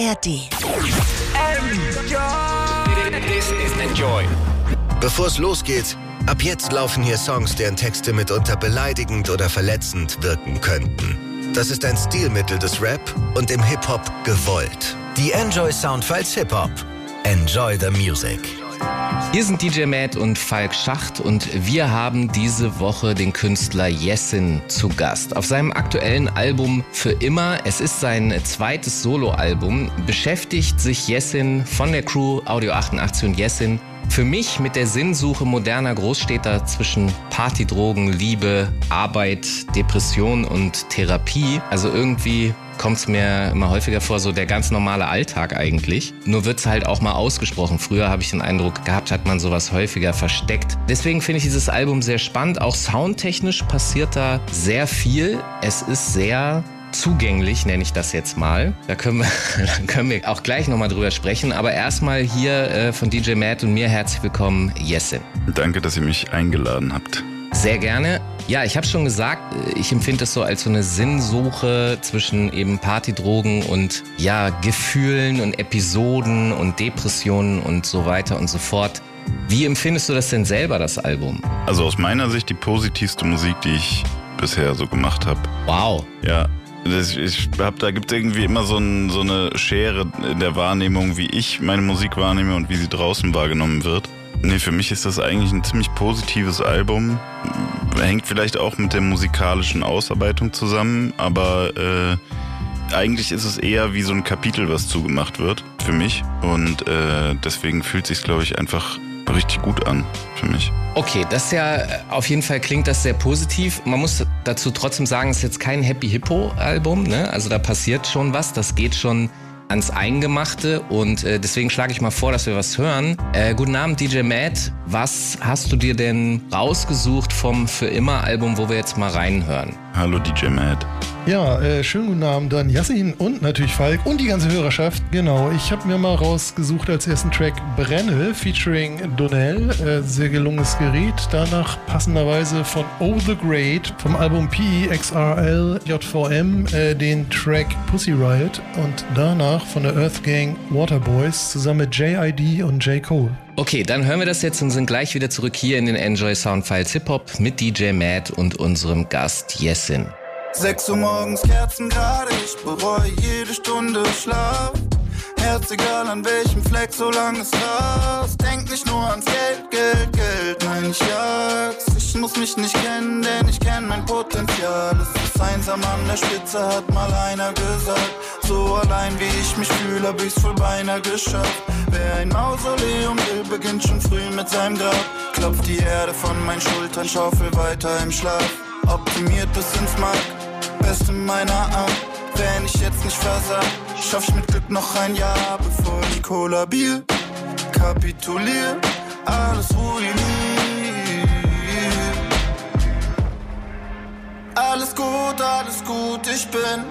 Is Enjoy. Bevor es losgeht, ab jetzt laufen hier Songs, deren Texte mitunter beleidigend oder verletzend wirken könnten. Das ist ein Stilmittel des Rap und im Hip-Hop gewollt. Die Enjoy Soundfiles Hip-Hop. Enjoy the Music. Hier sind DJ Matt und Falk Schacht und wir haben diese Woche den Künstler Jessin zu Gast. Auf seinem aktuellen Album Für immer, es ist sein zweites Soloalbum, beschäftigt sich Jessin von der Crew Audio 88 und Jessin für mich mit der Sinnsuche moderner Großstädter zwischen Partydrogen, Liebe, Arbeit, Depression und Therapie. Also irgendwie kommt es mir immer häufiger vor, so der ganz normale Alltag eigentlich. Nur wird es halt auch mal ausgesprochen. Früher habe ich den Eindruck gehabt, hat man sowas häufiger versteckt. Deswegen finde ich dieses Album sehr spannend. Auch soundtechnisch passiert da sehr viel. Es ist sehr zugänglich, nenne ich das jetzt mal. Da können wir, da können wir auch gleich nochmal drüber sprechen. Aber erstmal hier äh, von DJ Matt und mir herzlich willkommen, Jessin. Danke, dass ihr mich eingeladen habt. Sehr gerne. Ja, ich habe schon gesagt, äh, ich empfinde es so als so eine Sinnsuche zwischen eben Partydrogen und ja, Gefühlen und Episoden und Depressionen und so weiter und so fort. Wie empfindest du das denn selber, das Album? Also aus meiner Sicht die positivste Musik, die ich bisher so gemacht habe. Wow. Ja, das, ich hab, da gibt es irgendwie immer so, ein, so eine Schere in der Wahrnehmung, wie ich meine Musik wahrnehme und wie sie draußen wahrgenommen wird. Nee, für mich ist das eigentlich ein ziemlich positives Album. Hängt vielleicht auch mit der musikalischen Ausarbeitung zusammen, aber äh, eigentlich ist es eher wie so ein Kapitel, was zugemacht wird für mich. Und äh, deswegen fühlt sich glaube ich, einfach richtig gut an für mich. Okay, das ja auf jeden Fall klingt das sehr positiv. Man muss dazu trotzdem sagen, es ist jetzt kein Happy Hippo Album, ne? Also da passiert schon was, das geht schon ans Eingemachte und äh, deswegen schlage ich mal vor, dass wir was hören. Äh, guten Abend, DJ Matt. Was hast du dir denn rausgesucht vom Für immer Album, wo wir jetzt mal reinhören? Hallo DJ Matt. Ja, äh, schönen guten Abend an Yassin und natürlich Falk und die ganze Hörerschaft. Genau, ich habe mir mal rausgesucht als ersten Track Brenne featuring Donnell. Äh, sehr gelungenes Gerät. Danach passenderweise von Oh the Great vom Album PXRL JVM äh, den Track Pussy Riot und danach von der Earth Gang Waterboys zusammen mit JID und J. Cole. Okay, dann hören wir das jetzt und sind gleich wieder zurück hier in den Enjoy Soundfiles Hip Hop mit DJ Matt und unserem Gast Jessin. 6 Uhr morgens Kerzen gerade, ich bereue jede Stunde Schlaf. Herz egal an welchem Fleck, solange es rast. Denk nicht nur ans Geld, Geld, Geld, nein, ich jag's. Ich muss mich nicht kennen, denn ich kenn mein Potenzial. Es ist einsam an der Spitze, hat mal einer gesagt. So allein wie ich mich fühle, hab ich's voll beinahe geschafft. Wer ein Mausoleum will, beginnt schon früh mit seinem Grab. Klopft die Erde von meinen Schultern, schaufel weiter im Schlaf. Optimiert bis ins Mark Beste meiner Art. Wenn ich jetzt nicht versag, schaff ich mit Glück noch ein Jahr, bevor ich kollabier. Kapitulier, alles ruiniert. Alles gut, alles gut, ich bin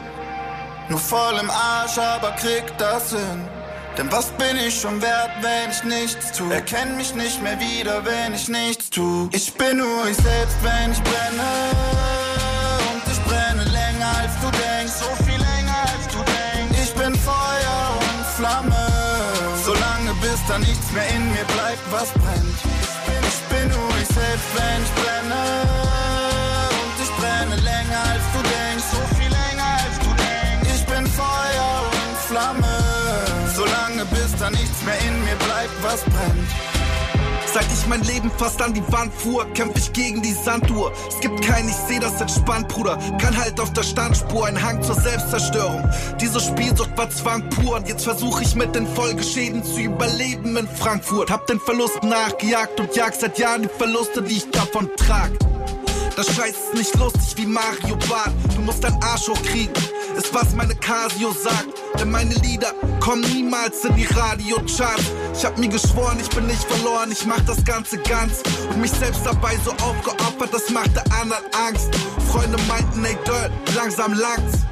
nur voll im Arsch, aber krieg das hin. Denn was bin ich schon wert, wenn ich nichts tu? Erkenn mich nicht mehr wieder, wenn ich nichts tu. Ich bin nur ich selbst, wenn ich brenne. Und ich brenne länger als du denkst. So viel länger als du denkst. Ich bin Feuer und Flamme. Solange bis da nichts mehr in mir bleibt, was brennt. Ich bin nur ich selbst, wenn ich brenne. Was brennt. Seit ich mein Leben fast an die Wand fuhr, kämpf ich gegen die Sanduhr. Es gibt keinen, ich seh das entspannt, Bruder. Kein Halt auf der Standspur, ein Hang zur Selbstzerstörung. Diese Spielsucht war Zwang pur und jetzt versuche ich mit den Folgeschäden zu überleben in Frankfurt. Hab den Verlust nachgejagt und jag seit Jahren die Verluste, die ich davon trag. Das Scheiß ist nicht lustig wie Mario Bart. Du musst dein Arsch hochkriegen, ist was meine Casio sagt. Denn meine Lieder kommen niemals in die Radiocharts. Ich hab mir geschworen, ich bin nicht verloren, ich mach das Ganze ganz. Und mich selbst dabei so aufgeopfert, das machte anderen Angst. Freunde meinten, ey Girl, langsam langt's.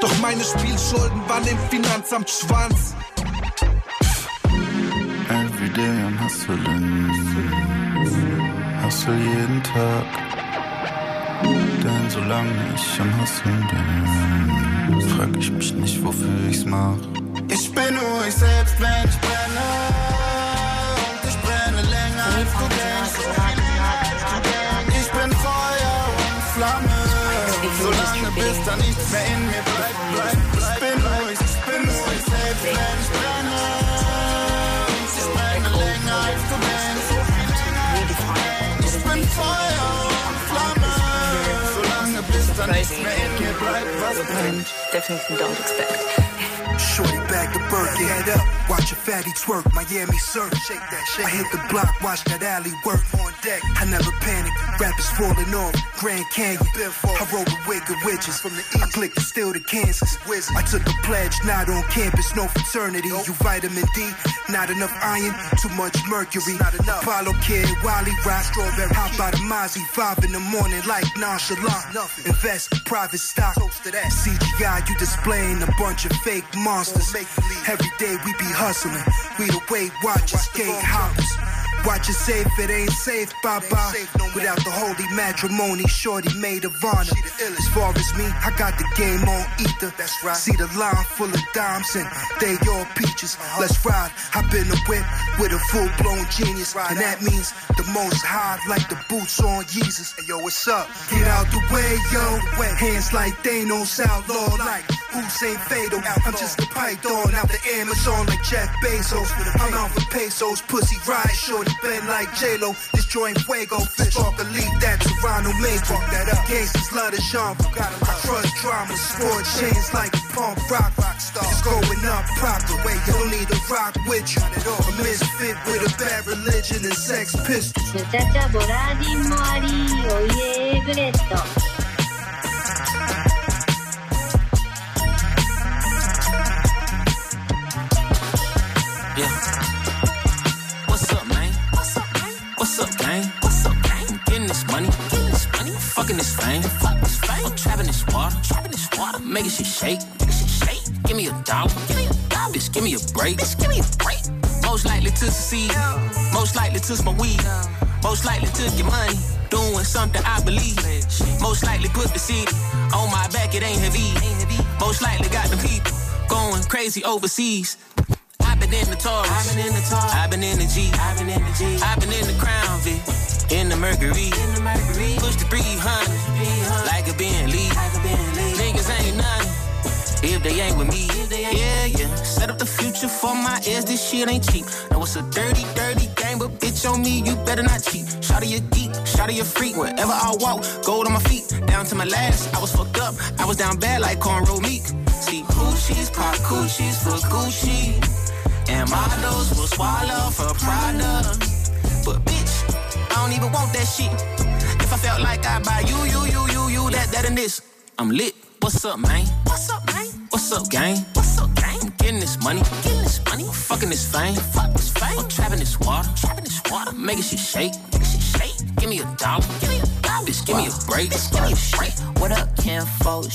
Doch meine Spielschulden waren dem Finanzamt Schwanz. Everyday am Hustlen. Hustle jeden Tag. Denn solange ich am Hustlen bin, frag ich mich nicht, wofür ich's mach. Ich bin nur ich selbst, wenn ich brenne. Und ich brenne länger als du denkst. Bleibt, was brennt. Definitely don't expect. Back to Birkin, head up, watch a fatty twerk, Miami surf, shake that shit. I hit the block, watch that alley work on deck. I never panic, rappers falling off, Grand Canyon. I roll with wicked witches from the east. I click to steal the Kansas. I took a pledge, not on campus, no fraternity. You vitamin D, not enough iron, too much mercury. Not enough. Apollo kid, Wally ride strawberry. Hop out of Mozzie, five in the morning, like nonchalant. Invest private stock. Toast to that. CGI, you displaying a bunch of fake monsters. Every day we be hustling. We the Weight Watchers, gate hoppers. Watch it safe, it ain't safe, bye bye. Without the holy matrimony, shorty made of honor. As far as me, I got the game on ether. That's right. See the line full of dimes and they all peaches. Let's ride. I've been a whip with a full blown genius, and that means the most high, like the boots on Jesus. Hey yo, what's up? Get out the way, yo. Hands like Thanos, outlaw like Hussein Fatal. I'm just a python out the Amazon like Jeff Bezos. I'm out for pesos, pussy ride, shorty bend like J-Lo. This joint fuego, fish off the leaf that Toronto made. Fuck that up. Gangsters love the genre. I trust drama, sport chains like a punk rock. rock star. It's going up proper. Way you don't need a rock with you. A misfit with a bad religion and sex pistols. チャチャチャボラディンもありおいえグレット Yeah. What's up, man? What's up, man? What's up, gang? What's up, gang? I'm getting this money. Getting this money. Fucking this fame. Fuck this fame. I'm trapping this water. Trapping this water. Making shit shake. Making shit shake. Give me a dollar. Give me a dollar. Bitch, give me a break. Bitch, give me a break. Most likely to succeed. Most likely to smoke weed. Most likely to get money. Doing something I believe. Most likely put the seed on my back. It ain't heavy. Most likely got the people going crazy overseas. I've been in the Taurus. I've been in the Taurus. I've been in the G. I've been in the G. I've been in the Crown Vic. In the Mercury. In the Mercury. Push the 300. Like a Bentley. Like a Bentley. Niggas ain't nothing. If they ain't with me. Yeah, yeah. Set up the future for my ears. This shit ain't cheap. Know it's a dirty, dirty game, but bitch on me, you better not cheat. Shout of your geek, shout of your freak. Wherever I walk, gold on my feet. Down to my last, I was fucked up. I was down bad like cornrow meek. See, coochies, pop coochies for Gucci. And models will swallow for Prada. But bitch, I don't even want that shit. If I felt like I buy you, you, you, you, you, that, that, and this, I'm lit. What's up, man? What's up, man? What's up, gang? What's up, gang? I'm getting this money. Getting this money. I'm fucking this fame. Fuck this fame. I'm trapping this water. Trapping this water. Making shit shake. Making shit shake. Give me a dollar. Give me a dollar. Bitch, give me a break. Bitch, give me a break. What up, Ken Foch?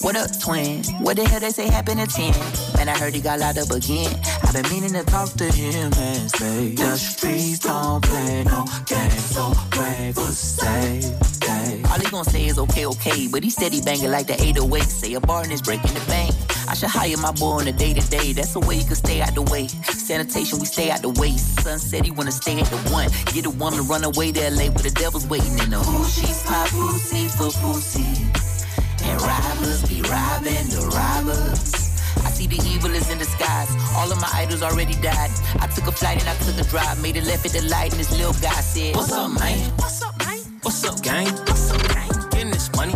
What up, twin? What the hell they say happened to 10? Man, I heard he got locked up again. I've been meaning to talk to him and say, The streets don't play no games, so pray for safety. All he gonna say is okay, okay, but he steady banging like the 808. Say a bar and it's breaking the bank. I should hire my boy on a day to day. That's the way you can stay out the way. Sanitation, we stay out the way. Said he wanna stay at the one. Get a woman, run away to LA where the devil's waiting in the who she's pop pussy for pussy. And robbers be robbing the robbers. I see the evil is in disguise. All of my idols already died. I took a flight and I took a drive. Made it left at the light and this little guy said, What's up, man? What's up, man? What's up, gang? What's up, gang? Getting this money.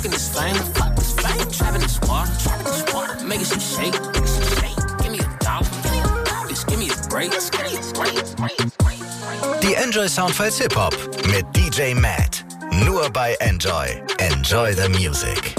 Fucking this fame. Fuck this fame. Trapping this water. Trapping this water. Making shit shake. Making shit shake. Give me a dollar. Bitch, give me a break. Give me a break. break, break. Die Enjoy Soundfiles Hip Hop mit DJ Matt. Nur bei Enjoy. Enjoy the Music.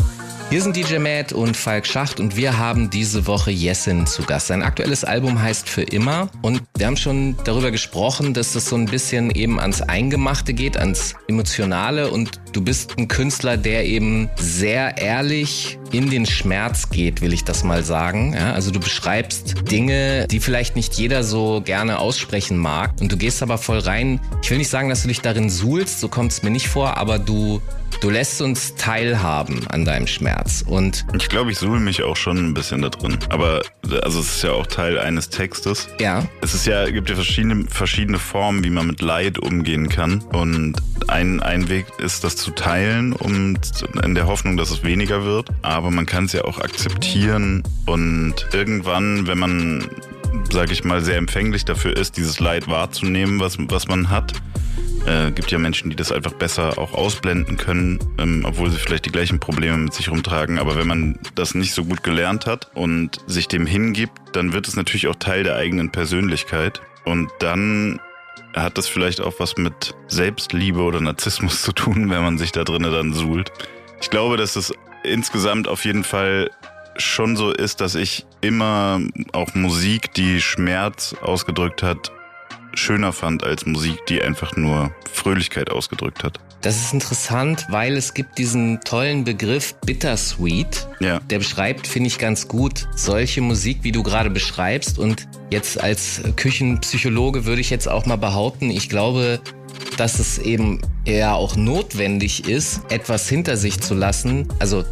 Wir sind DJ Matt und Falk Schacht und wir haben diese Woche Jessin zu Gast. Sein aktuelles Album heißt Für immer und wir haben schon darüber gesprochen, dass das so ein bisschen eben ans Eingemachte geht, ans Emotionale und du bist ein Künstler, der eben sehr ehrlich in den Schmerz geht, will ich das mal sagen. Ja, also du beschreibst Dinge, die vielleicht nicht jeder so gerne aussprechen mag. Und du gehst aber voll rein. Ich will nicht sagen, dass du dich darin suhlst, so kommt es mir nicht vor, aber du Du lässt uns teilhaben an deinem Schmerz und ich glaube, ich suhl mich auch schon ein bisschen da drin. Aber also es ist ja auch Teil eines Textes. Ja. Es ist ja gibt ja verschiedene verschiedene Formen, wie man mit Leid umgehen kann und ein ein Weg ist das zu teilen, um in der Hoffnung, dass es weniger wird. Aber man kann es ja auch akzeptieren und irgendwann, wenn man sage ich mal, sehr empfänglich dafür ist, dieses Leid wahrzunehmen, was, was man hat, äh, gibt ja Menschen, die das einfach besser auch ausblenden können, ähm, obwohl sie vielleicht die gleichen Probleme mit sich rumtragen. Aber wenn man das nicht so gut gelernt hat und sich dem hingibt, dann wird es natürlich auch Teil der eigenen Persönlichkeit. Und dann hat das vielleicht auch was mit Selbstliebe oder Narzissmus zu tun, wenn man sich da drinnen dann suhlt. Ich glaube, dass es insgesamt auf jeden Fall schon so ist, dass ich immer auch Musik, die Schmerz ausgedrückt hat, schöner fand als Musik, die einfach nur Fröhlichkeit ausgedrückt hat. Das ist interessant, weil es gibt diesen tollen Begriff Bittersweet. Ja. Der beschreibt, finde ich ganz gut, solche Musik, wie du gerade beschreibst. Und jetzt als Küchenpsychologe würde ich jetzt auch mal behaupten, ich glaube, dass es eben eher auch notwendig ist, etwas hinter sich zu lassen. Also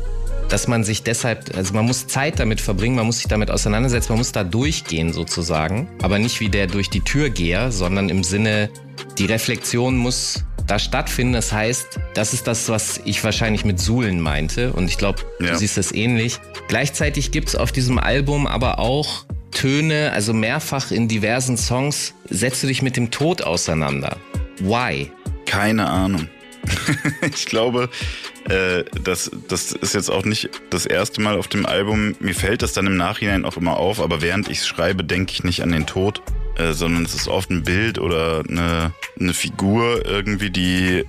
dass man sich deshalb, also man muss Zeit damit verbringen, man muss sich damit auseinandersetzen, man muss da durchgehen sozusagen, aber nicht wie der durch die Tür gehe, sondern im Sinne, die Reflexion muss da stattfinden. Das heißt, das ist das, was ich wahrscheinlich mit Suhlen meinte und ich glaube, ja. du siehst das ähnlich. Gleichzeitig gibt's auf diesem Album aber auch Töne, also mehrfach in diversen Songs setzt du dich mit dem Tod auseinander. Why? Keine Ahnung. ich glaube, äh, das, das ist jetzt auch nicht das erste Mal auf dem Album. Mir fällt das dann im Nachhinein auch immer auf, aber während ich schreibe, denke ich nicht an den Tod, äh, sondern es ist oft ein Bild oder eine, eine Figur irgendwie, die,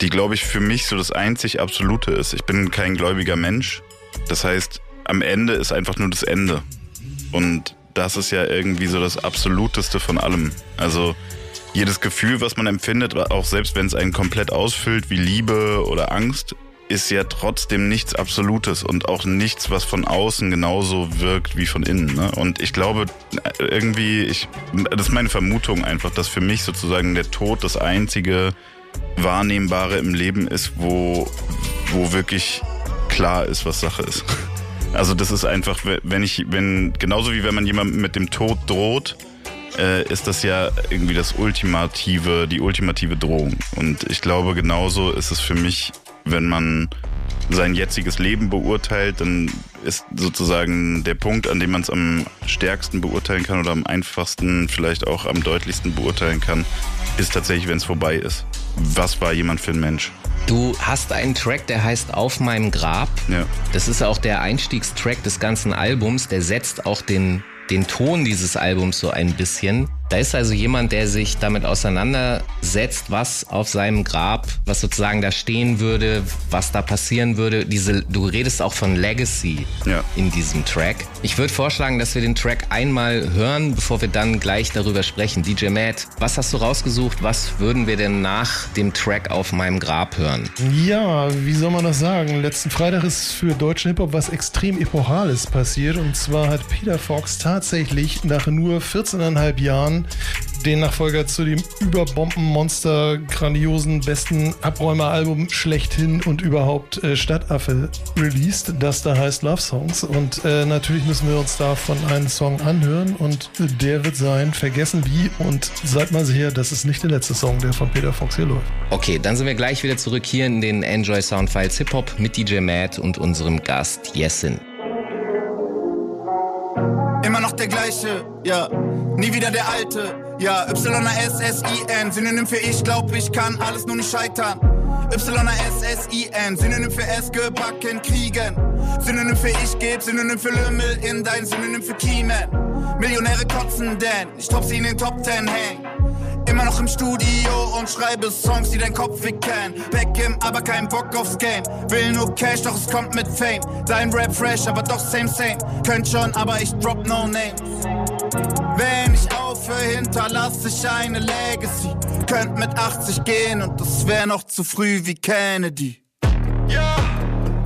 die glaube ich für mich so das einzig Absolute ist. Ich bin kein gläubiger Mensch. Das heißt, am Ende ist einfach nur das Ende. Und das ist ja irgendwie so das Absoluteste von allem. Also jedes Gefühl, was man empfindet, auch selbst wenn es einen komplett ausfüllt, wie Liebe oder Angst, ist ja trotzdem nichts Absolutes und auch nichts, was von außen genauso wirkt wie von innen. Ne? Und ich glaube, irgendwie, ich, das ist meine Vermutung einfach, dass für mich sozusagen der Tod das einzige Wahrnehmbare im Leben ist, wo, wo wirklich klar ist, was Sache ist. Also das ist einfach, wenn ich, wenn, genauso wie wenn man jemandem mit dem Tod droht, äh, ist das ja irgendwie das ultimative, die ultimative Drohung. Und ich glaube, genauso ist es für mich, wenn man sein jetziges Leben beurteilt, dann ist sozusagen der Punkt, an dem man es am stärksten beurteilen kann oder am einfachsten, vielleicht auch am deutlichsten beurteilen kann, ist tatsächlich, wenn es vorbei ist. Was war jemand für ein Mensch? Du hast einen Track, der heißt Auf meinem Grab. Ja. Das ist auch der Einstiegstrack des ganzen Albums. Der setzt auch den den Ton dieses Albums so ein bisschen. Da ist also jemand, der sich damit auseinandersetzt, was auf seinem Grab, was sozusagen da stehen würde, was da passieren würde. Diese, du redest auch von Legacy ja. in diesem Track. Ich würde vorschlagen, dass wir den Track einmal hören, bevor wir dann gleich darüber sprechen. DJ Matt, was hast du rausgesucht? Was würden wir denn nach dem Track auf meinem Grab hören? Ja, wie soll man das sagen? Letzten Freitag ist für deutschen Hip-Hop was extrem Epochales passiert. Und zwar hat Peter Fox tatsächlich nach nur 14,5 Jahren Jahren den Nachfolger zu dem Überbombenmonster grandiosen besten Abräumer-Album schlechthin und überhaupt äh, Stadtaffe released, das da heißt Love Songs. Und äh, natürlich müssen wir uns davon einen Song anhören und der wird sein Vergessen wie und seid mal sicher, das ist nicht der letzte Song, der von Peter Fox hier läuft. Okay, dann sind wir gleich wieder zurück hier in den Enjoy Soundfiles Hip Hop mit DJ Matt und unserem Gast Jessin. Immer noch der gleiche, ja, nie wieder der alte. Ja, Y-A-S-S-I-N, Synonym für ich glaub, ich kann alles nur nicht scheitern. Y-A-S-S-I-N, Synonym für S gebacken kriegen. Synonym für ich geb, Synonym für Lümmel in dein Synonym für Kiemen. Millionäre kotzen, denn ich top sie in den Top Ten hängen. Immer noch im Studio und schreibe Songs, die dein Kopf wicken. Beckham, aber kein Bock aufs Game. Will nur Cash, doch es kommt mit Fame. Dein Rap fresh, aber doch same, same. Könnt schon, aber ich drop no names. Wenn ich aufhöre, hinterlasse ich eine Legacy. könnt mit 80 gehen und das wär noch zu früh wie Kennedy.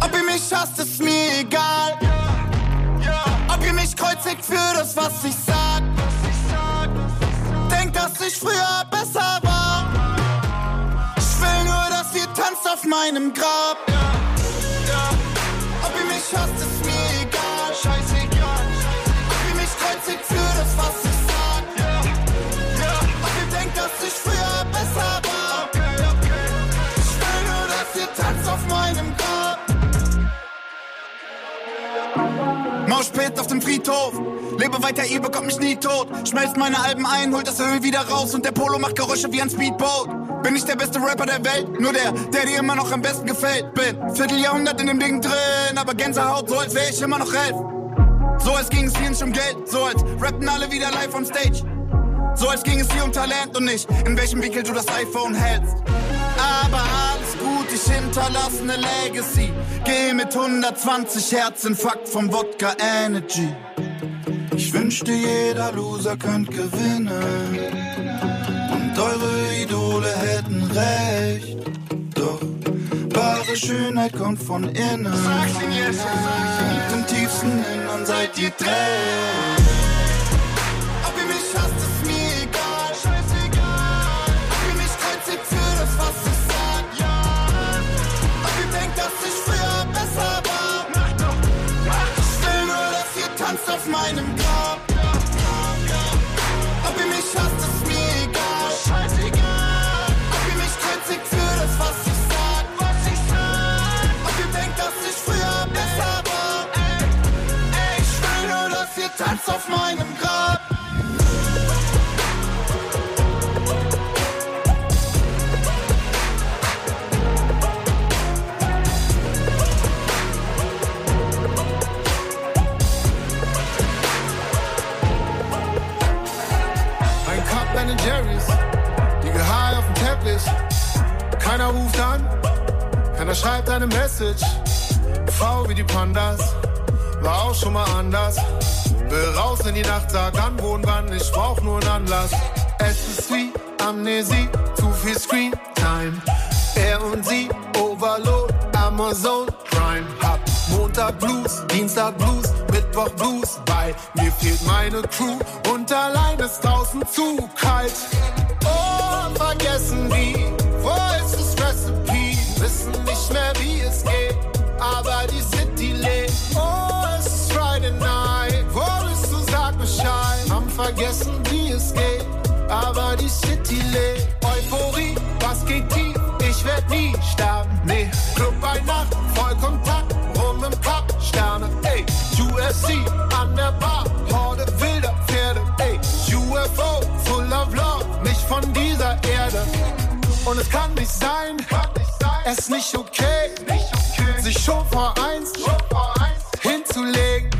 Ob ihr mich hasst, ist mir egal. Ob ihr mich kreuzigt für das, was ich sag. Denkt, dass ich früher besser war. Ich will nur, dass ihr tanzt auf meinem Grab. Spät auf dem Friedhof. Lebe weiter, ihr bekommt mich nie tot. Schmelzt meine Alben ein, holt das Öl wieder raus und der Polo macht Geräusche wie ein Speedboat. Bin ich der beste Rapper der Welt? Nur der, der dir immer noch am besten gefällt. Bin Vierteljahrhundert in dem Ding drin, aber Gänsehaut, so als wäre ich immer noch elf. So als ging es hier nicht um Geld, so als rappen alle wieder live on stage. So als ging es hier um Talent und nicht, in welchem Winkel du das iPhone hältst. Aber alles gut, ich hinterlasse ne Legacy. Geh mit 120 Herzinfarkt vom Wodka Energy. Ich wünschte, jeder Loser könnte gewinnen. Und eure Idole hätten recht. Doch wahre Schönheit kommt von innen. Sag's ihm jetzt, sag's Im tiefsten Innern seid ihr dreck. Meinem Grab. Ob ihr mich hasst, ist mir egal. Scheißegal. Ob ihr mich kreuzigt für das, was ich sag. Was ich sag. Ob ihr denkt, dass ich früher besser war. Ey, ey, ich will nur, dass ihr tanzt auf meinem schreibt eine Message. V wie die Pandas, war auch schon mal anders. Will raus in die Nacht, sag an, wo und wann, ich brauch nur einen Anlass. Es ist wie Amnesie, zu viel Screen Time. Er und sie, Overload, Amazon Prime. Hab Montag Blues, Dienstag Blues, Mittwoch Blues. Bei mir fehlt meine Crew und allein ist draußen zu kalt. Oh, vergessen wie, es geht, aber die City lebt. Oh, es ist Friday Night, wo bist du, sag Bescheid. Haben vergessen wie es geht, aber die City lebt. Euphorie, was geht tief? Ich werd nie sterben, nee. Club bei Nacht, Vollkontakt, rum im Cup, Sterne, ey. UFC an der Bar, Horde wilder Pferde, ey. UFO, full of love, nicht von dieser Erde. Und es kann nicht sein, es ist nicht okay, vor eins hinzulegen.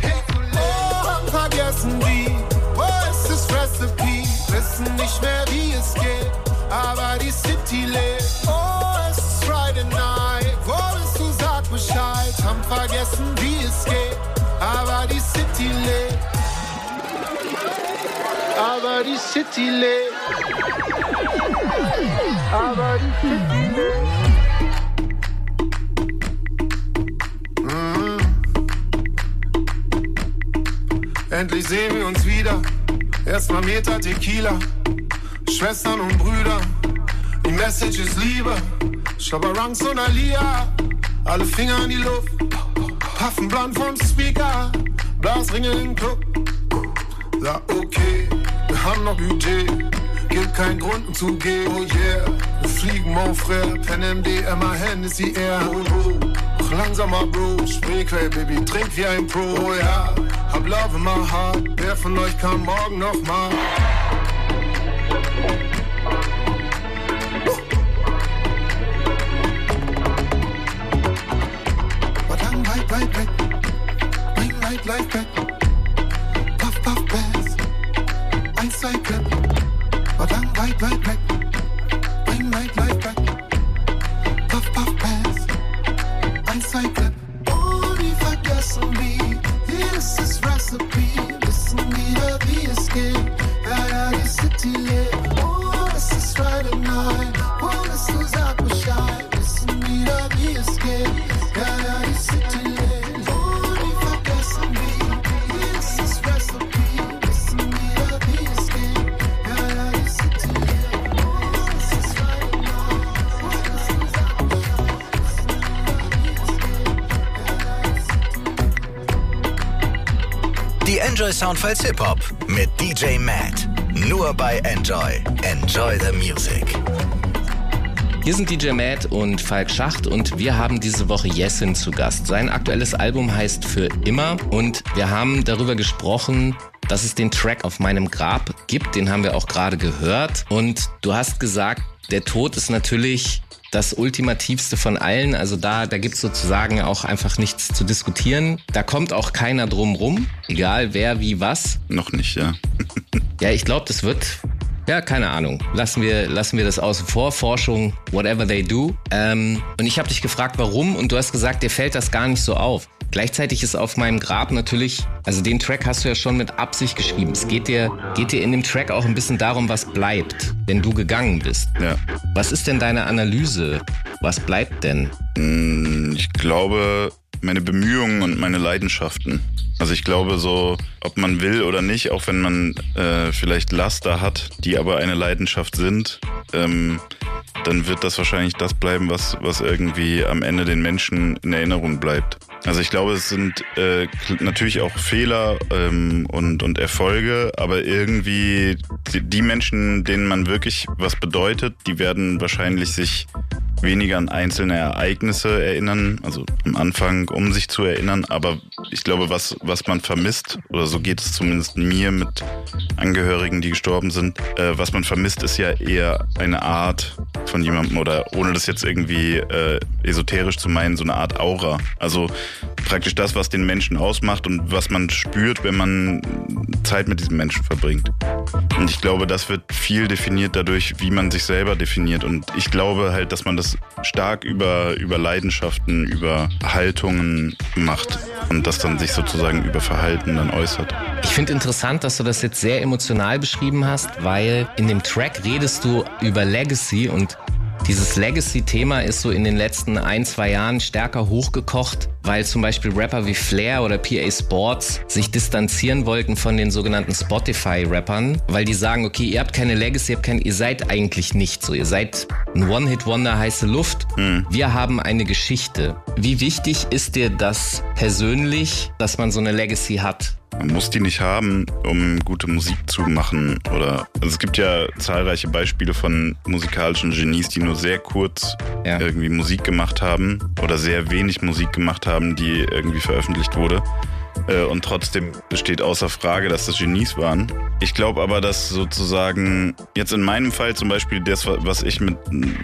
Oh, haben vergessen wie, wo ist das Recipe? Wissen nicht mehr wie es geht, aber die City lebt. Oh, es ist Friday Night, wo bist du, sag Bescheid. Haben vergessen wie es geht, aber die City lebt. Aber die City lebt. Aber die City lebt. Sehen wir uns wieder. Erstmal Meter Tequila. Schwestern und Brüder. Die Message ist Liebe. Schlabberangs und Alia. Alle Finger in die Luft. Puffen blank vom Speaker. Blasringe im Club. Sag okay, wir haben noch Budget. Gibt keinen Grund zu gehen. Oh yeah, wir fliegen mon frère. Pen MD, Emma Hennessy Air. Oh, oh. Langsamer, Bro. Spreequell, Baby, trink wie ein Pro. Oh ja, hab Love in my heart. Wer von euch kann morgen noch mal? But I'm right, right, right. Bring right life back. Puff, puff, pass. Ein Cycle. But I'm right, right, right. Bring right life back. Puff, puff, pass. Ein Cycle. Oh, die vergessen wie. Hier ist das Recipe. Soundfiles Hip Hop mit DJ Matt. Nur bei Enjoy. Enjoy the Music. Hier sind DJ Matt und Falk Schacht und wir haben diese Woche Jessin zu Gast. Sein aktuelles Album heißt Für immer und wir haben darüber gesprochen, dass es den Track auf meinem Grab gibt. Den haben wir auch gerade gehört. Und du hast gesagt, der Tod ist natürlich das Ultimativste von allen. Also da, da gibt's sozusagen auch einfach nichts zu diskutieren. Da kommt auch keiner drum rum, egal wer, wie, was. Noch nicht, ja. ja, ich glaube, das wird. Ja, keine Ahnung. Lassen wir, lassen wir das außen vor. Forschung, whatever they do. Ähm, und ich habe dich gefragt, warum, und du hast gesagt, dir fällt das gar nicht so auf. Gleichzeitig ist auf meinem Grab natürlich, also den Track hast du ja schon mit Absicht geschrieben. Es geht dir, geht dir in dem Track auch ein bisschen darum, was bleibt, wenn du gegangen bist. Ja. Was ist denn deine Analyse? Was bleibt denn? Mm, ich glaube, meine Bemühungen und meine Leidenschaften. Also ich glaube so, ob man will oder nicht, auch wenn man äh, vielleicht Laster hat, die aber eine Leidenschaft sind, ähm, dann wird das wahrscheinlich das bleiben, was, was irgendwie am Ende den Menschen in Erinnerung bleibt. Also ich glaube, es sind äh, natürlich auch Fehler ähm, und, und Erfolge, aber irgendwie die, die Menschen, denen man wirklich was bedeutet, die werden wahrscheinlich sich weniger an einzelne Ereignisse erinnern, also am Anfang, um sich zu erinnern. Aber ich glaube, was, was man vermisst, oder so geht es zumindest mir mit Angehörigen, die gestorben sind, äh, was man vermisst, ist ja eher eine Art von jemandem, oder ohne das jetzt irgendwie äh, esoterisch zu meinen, so eine Art Aura. Also praktisch das, was den Menschen ausmacht und was man spürt, wenn man Zeit mit diesem Menschen verbringt. Und ich glaube, das wird viel definiert dadurch, wie man sich selber definiert. Und ich glaube halt, dass man das stark über, über Leidenschaften, über Haltungen macht und das dann sich sozusagen über Verhalten dann äußert. Ich finde interessant, dass du das jetzt sehr emotional beschrieben hast, weil in dem Track redest du über Legacy und dieses Legacy-Thema ist so in den letzten ein, zwei Jahren stärker hochgekocht, weil zum Beispiel Rapper wie Flair oder PA Sports sich distanzieren wollten von den sogenannten Spotify-Rappern, weil die sagen, okay, ihr habt keine Legacy, ihr, habt kein, ihr seid eigentlich nicht so. Ihr seid ein One-Hit-Wonder, heiße Luft. Hm. Wir haben eine Geschichte. Wie wichtig ist dir das persönlich, dass man so eine Legacy hat? Man muss die nicht haben, um gute Musik zu machen. Oder also es gibt ja zahlreiche Beispiele von musikalischen Genies, die nur sehr kurz ja. irgendwie Musik gemacht haben oder sehr wenig Musik gemacht haben, die irgendwie veröffentlicht wurde. Äh, und trotzdem besteht außer Frage, dass das Genies waren. Ich glaube aber, dass sozusagen jetzt in meinem Fall zum Beispiel das, was ich mit,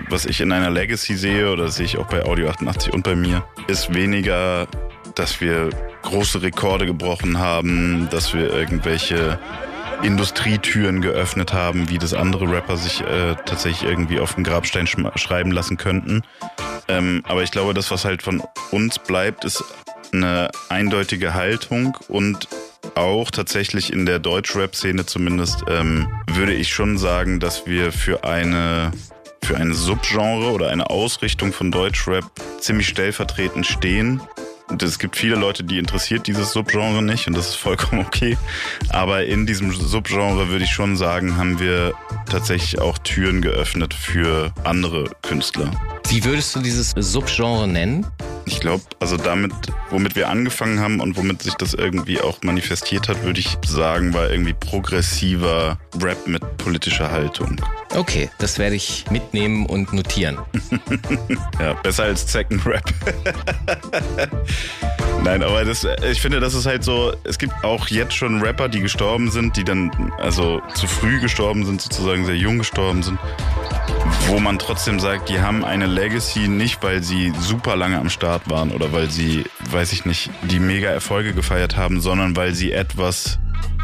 was ich in einer Legacy sehe, oder sehe ich auch bei Audio 88 und bei mir, ist weniger, dass wir große Rekorde gebrochen haben, dass wir irgendwelche Industrietüren geöffnet haben, wie das andere Rapper sich äh, tatsächlich irgendwie auf den Grabstein sch schreiben lassen könnten. Ähm, aber ich glaube, das, was halt von uns bleibt, ist eine eindeutige Haltung und auch tatsächlich in der Deutsch-Rap-Szene zumindest ähm, würde ich schon sagen, dass wir für eine für eine Subgenre oder eine Ausrichtung von Deutschrap ziemlich stellvertretend stehen es gibt viele Leute, die interessiert dieses Subgenre nicht und das ist vollkommen okay. Aber in diesem Subgenre würde ich schon sagen, haben wir tatsächlich auch Türen geöffnet für andere Künstler. Wie würdest du dieses Subgenre nennen? Ich glaube, also damit, womit wir angefangen haben und womit sich das irgendwie auch manifestiert hat, würde ich sagen, war irgendwie progressiver Rap mit politischer Haltung. Okay, das werde ich mitnehmen und notieren. ja, besser als Second-Rap. Nein, aber das, ich finde, das ist halt so, es gibt auch jetzt schon Rapper, die gestorben sind, die dann also zu früh gestorben sind, sozusagen sehr jung gestorben sind, wo man trotzdem sagt, die haben eine Legacy nicht, weil sie super lange am Start waren oder weil sie, weiß ich nicht, die mega Erfolge gefeiert haben, sondern weil sie etwas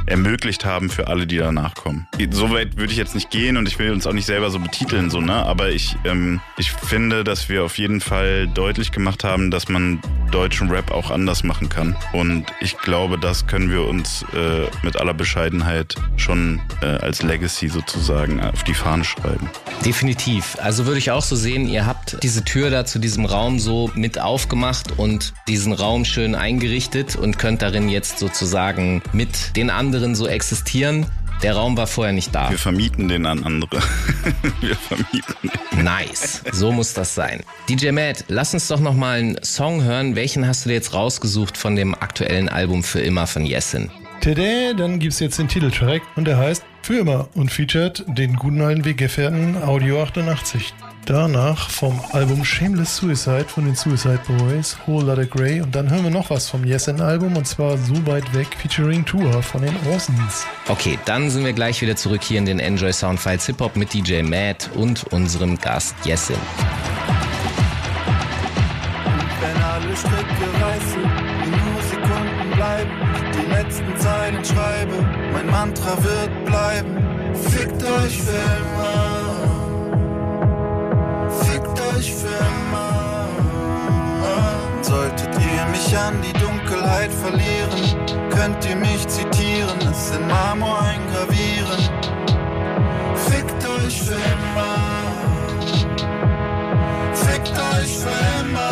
ermöglicht haben für alle, die danach kommen. So weit würde ich jetzt nicht gehen und ich will uns auch nicht selber so betiteln, so, ne? Aber ich, ähm, ich finde, dass wir auf jeden Fall deutlich gemacht haben, dass man deutschen Rap auch anders machen kann. Und ich glaube, das können wir uns äh, mit aller Bescheidenheit schon äh, als Legacy sozusagen auf die Fahne schreiben. Definitiv. Also würde ich auch so sehen, ihr habt diese Tür da zu diesem Raum so mit aufgemacht und diesen Raum schön eingerichtet und könnt darin jetzt sozusagen mit den anderen anderen so existieren. Der Raum war vorher nicht da. Wir vermieten den an andere. Wir vermieten den. Nice. So muss das sein. DJ Matt, lass uns doch noch mal einen Song hören. Welchen hast du dir jetzt rausgesucht von dem aktuellen Album für immer von Jessin? Tada, dann gibt es jetzt den Titeltrack und der heißt Für immer und featuret den guten alten Weggefährten Audio 88. Danach vom Album Shameless Suicide von den Suicide Boys, Whole Lotta Grey und dann hören wir noch was vom Yesin Album und zwar So weit weg featuring Tour von den Orsons. Okay, dann sind wir gleich wieder zurück hier in den Enjoy Soundfiles Hip Hop mit DJ Matt und unserem Gast Yesin. Wenn alle Stricke reißen, nur Sekunden bleiben, die letzten Zeilen schreibe, mein Mantra wird bleiben. Fickt euch. Fickt euch für immer. Solltet ihr mich an die Dunkelheit verlieren, könnt ihr mich zitieren, es in Marmor eingravieren. Fickt euch für immer. Fickt euch für immer.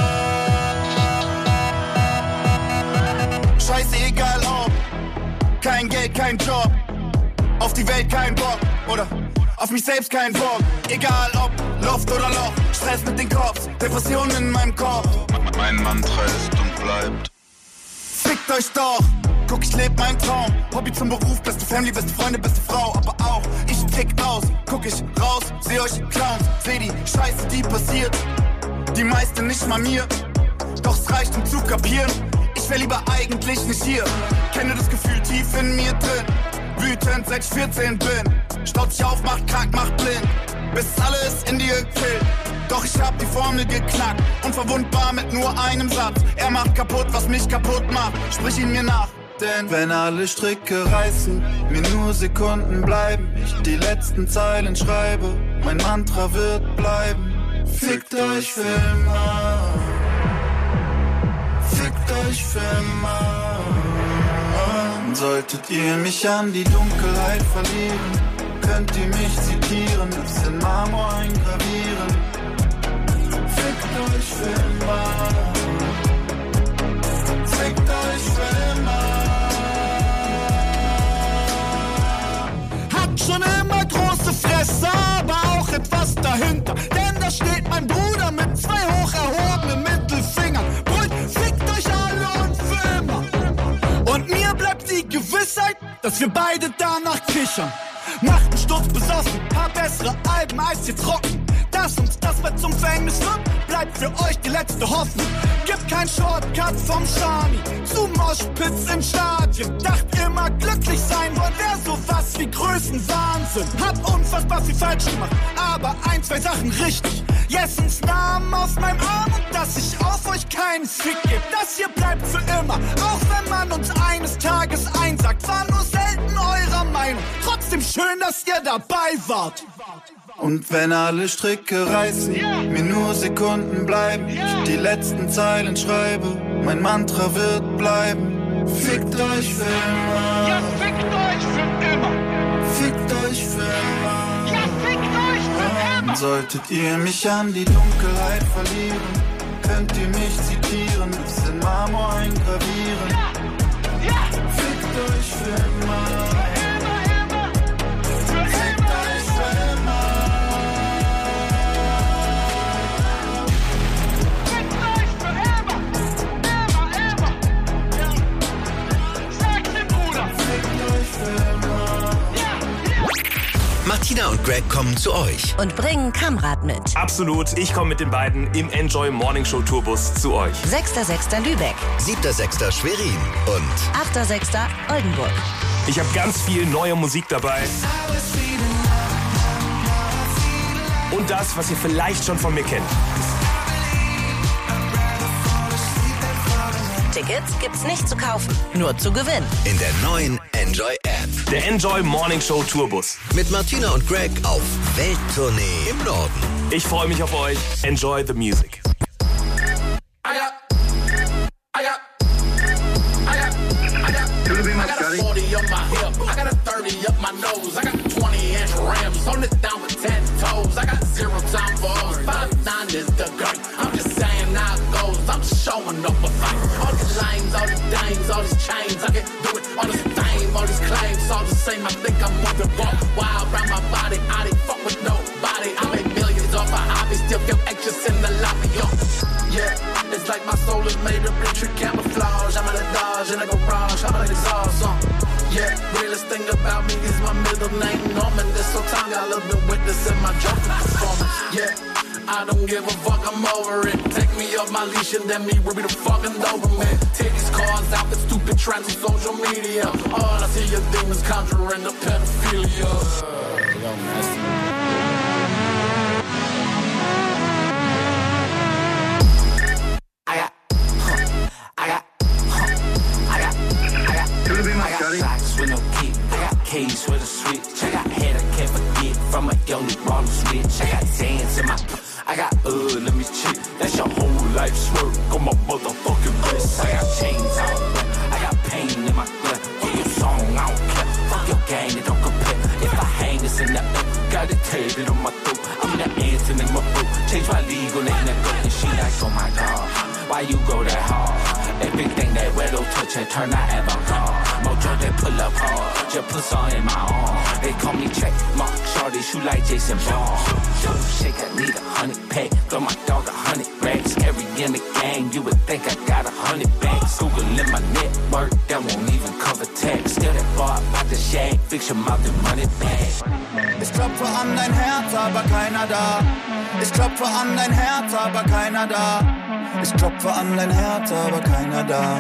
Scheißegal ob, kein Geld, kein Job, auf die Welt kein Bock oder auf mich selbst kein Bock. Egal ob Luft oder Loch, Stress mit den Cops, Depressionen in meinem Kopf. Mein Mantra ist und bleibt. Fickt euch doch, guck, ich leb meinen Traum. Hobby zum Beruf, beste Family, beste Freunde, beste Frau. Aber auch, ich tick aus, guck ich raus, seh euch Clowns, seh die Scheiße, die passiert. Die meiste nicht mal mir, doch es reicht um zu kapieren. Ich wär lieber eigentlich nicht hier. Kenne das Gefühl tief in mir drin. Wütend seit ich 14 bin. Staut sich auf, macht krank, macht blind. Bis alles in dir killt. Doch ich hab die Formel geknackt. Unverwundbar mit nur einem Satz. Er macht kaputt, was mich kaputt macht. Sprich ihn mir nach. Denn wenn alle Stricke reißen, mir nur Sekunden bleiben, ich die letzten Zeilen schreibe, mein Mantra wird bleiben. Fickt euch für immer. Fickt euch für immer. Solltet ihr mich an die Dunkelheit verlieren, könnt ihr mich zitieren, es in Marmor eingravieren. Fickt euch für immer. Fickt euch für immer. Hat schon immer große Fresse, aber auch etwas dahinter. Denn da steht mein Bruder mit zwei hoch erhobenen dass wir beide danach kichern. Macht einen Sturz besoffen, paar bessere Alben als jetzt rocken. Dass uns das mal zum Verhängnis wird, bleibt für euch die letzte Hoffnung. Gibt kein Shortcut vom Shani zu Moshpits im Stadion. Dacht immer glücklich sein wollen, wär sowas wie Größenwahnsinn. Hab unfassbar viel falsch gemacht, aber ein, zwei Sachen richtig. Jessens Namen auf meinem Arm und dass ich auf euch keinen Fick geb. Das hier bleibt für immer, auch wenn man uns eines Tages einsagt. War nur selten eurer Meinung. Trotzdem schön, dass ihr dabei wart. Und wenn alle Stricke reißen, mir nur Sekunden bleiben, ich die letzten Zeilen schreibe, mein Mantra wird bleiben. Fickt euch für immer. Ja, fickt euch für immer. Fickt euch für immer. Ja, fickt euch für immer. Solltet ihr mich an die Dunkelheit verlieren, könnt ihr mich zitieren, es in Marmor eingravieren. Fickt euch für immer. Martina und Greg kommen zu euch. Und bringen Kamrat mit. Absolut. Ich komme mit den beiden im Enjoy Morning Show Tourbus zu euch. 6.6. Lübeck. 7.6. Schwerin und 8.6. Oldenburg. Ich habe ganz viel neue Musik dabei. Und das, was ihr vielleicht schon von mir kennt. Tickets gibt's nicht zu kaufen, nur zu gewinnen. in der neuen Enjoy App. Der Enjoy Morning Show Tourbus. Mit Martina und Greg auf Welttournee im Norden. Ich freue mich auf euch. Enjoy the music. I got, I got, I got, I got, I got a 40 up my all these chains. I can do it. All this fame, all these claims. All the same. I think I'm moving walk wild around my body. I didn't fuck with nobody. I made millions off a hobby. Still feel anxious in the lobby. Yo. Yeah, it's like my soul is made of rich camouflage. I'm at a Dodge in a garage. I'm an exhaust song. Yeah, realest thing about me is my middle name Norman. This so time y'all have been witnessing my jumping performance. Yeah. I don't give a fuck, I'm over it. Take me off my leash and then me ruby the fucking Doberman. Titties, cars, outfits, stupid trends on social media. All I see are demons conjuring the pedophilia. Yo, Ich klopfe an dein Herz, aber keiner da.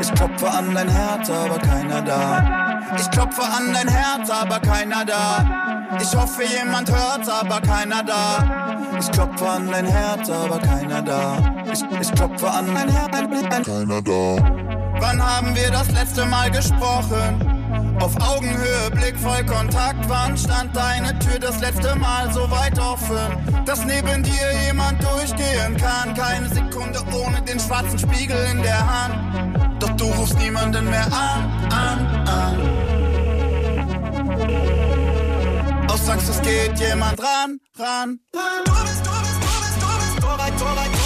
Ich klopfe an dein Herz, aber keiner da. Ich klopfe an dein Herz, aber keiner da. Ich hoffe, jemand hört's, aber keiner da. Ich klopfe an dein Herz, aber keiner da. Ich, ich klopfe an dein Herz, keiner da. Wann haben wir das letzte Mal gesprochen? Auf Augenhöhe, Blick voll Kontakt. Wann stand deine Tür das letzte Mal so weit offen, dass neben dir jemand durchgehen kann? Keine Sekunde ohne den schwarzen Spiegel in der Hand. Doch du rufst niemanden mehr an, an, an. Aus Angst, es geht jemand ran, ran. Du bist, du bist, du bist, du bist, du bist, so weit, so weit,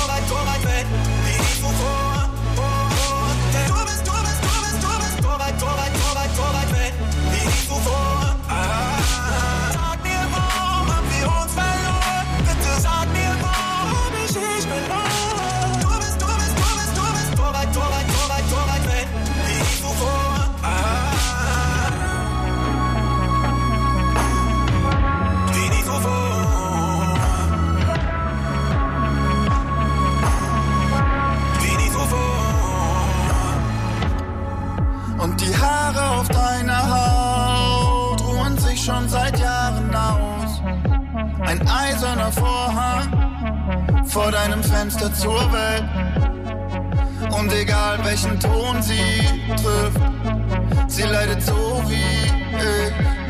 Ein eiserner Vorhang vor deinem Fenster zur Welt. Und egal welchen Ton sie trifft, sie leidet so wie ich.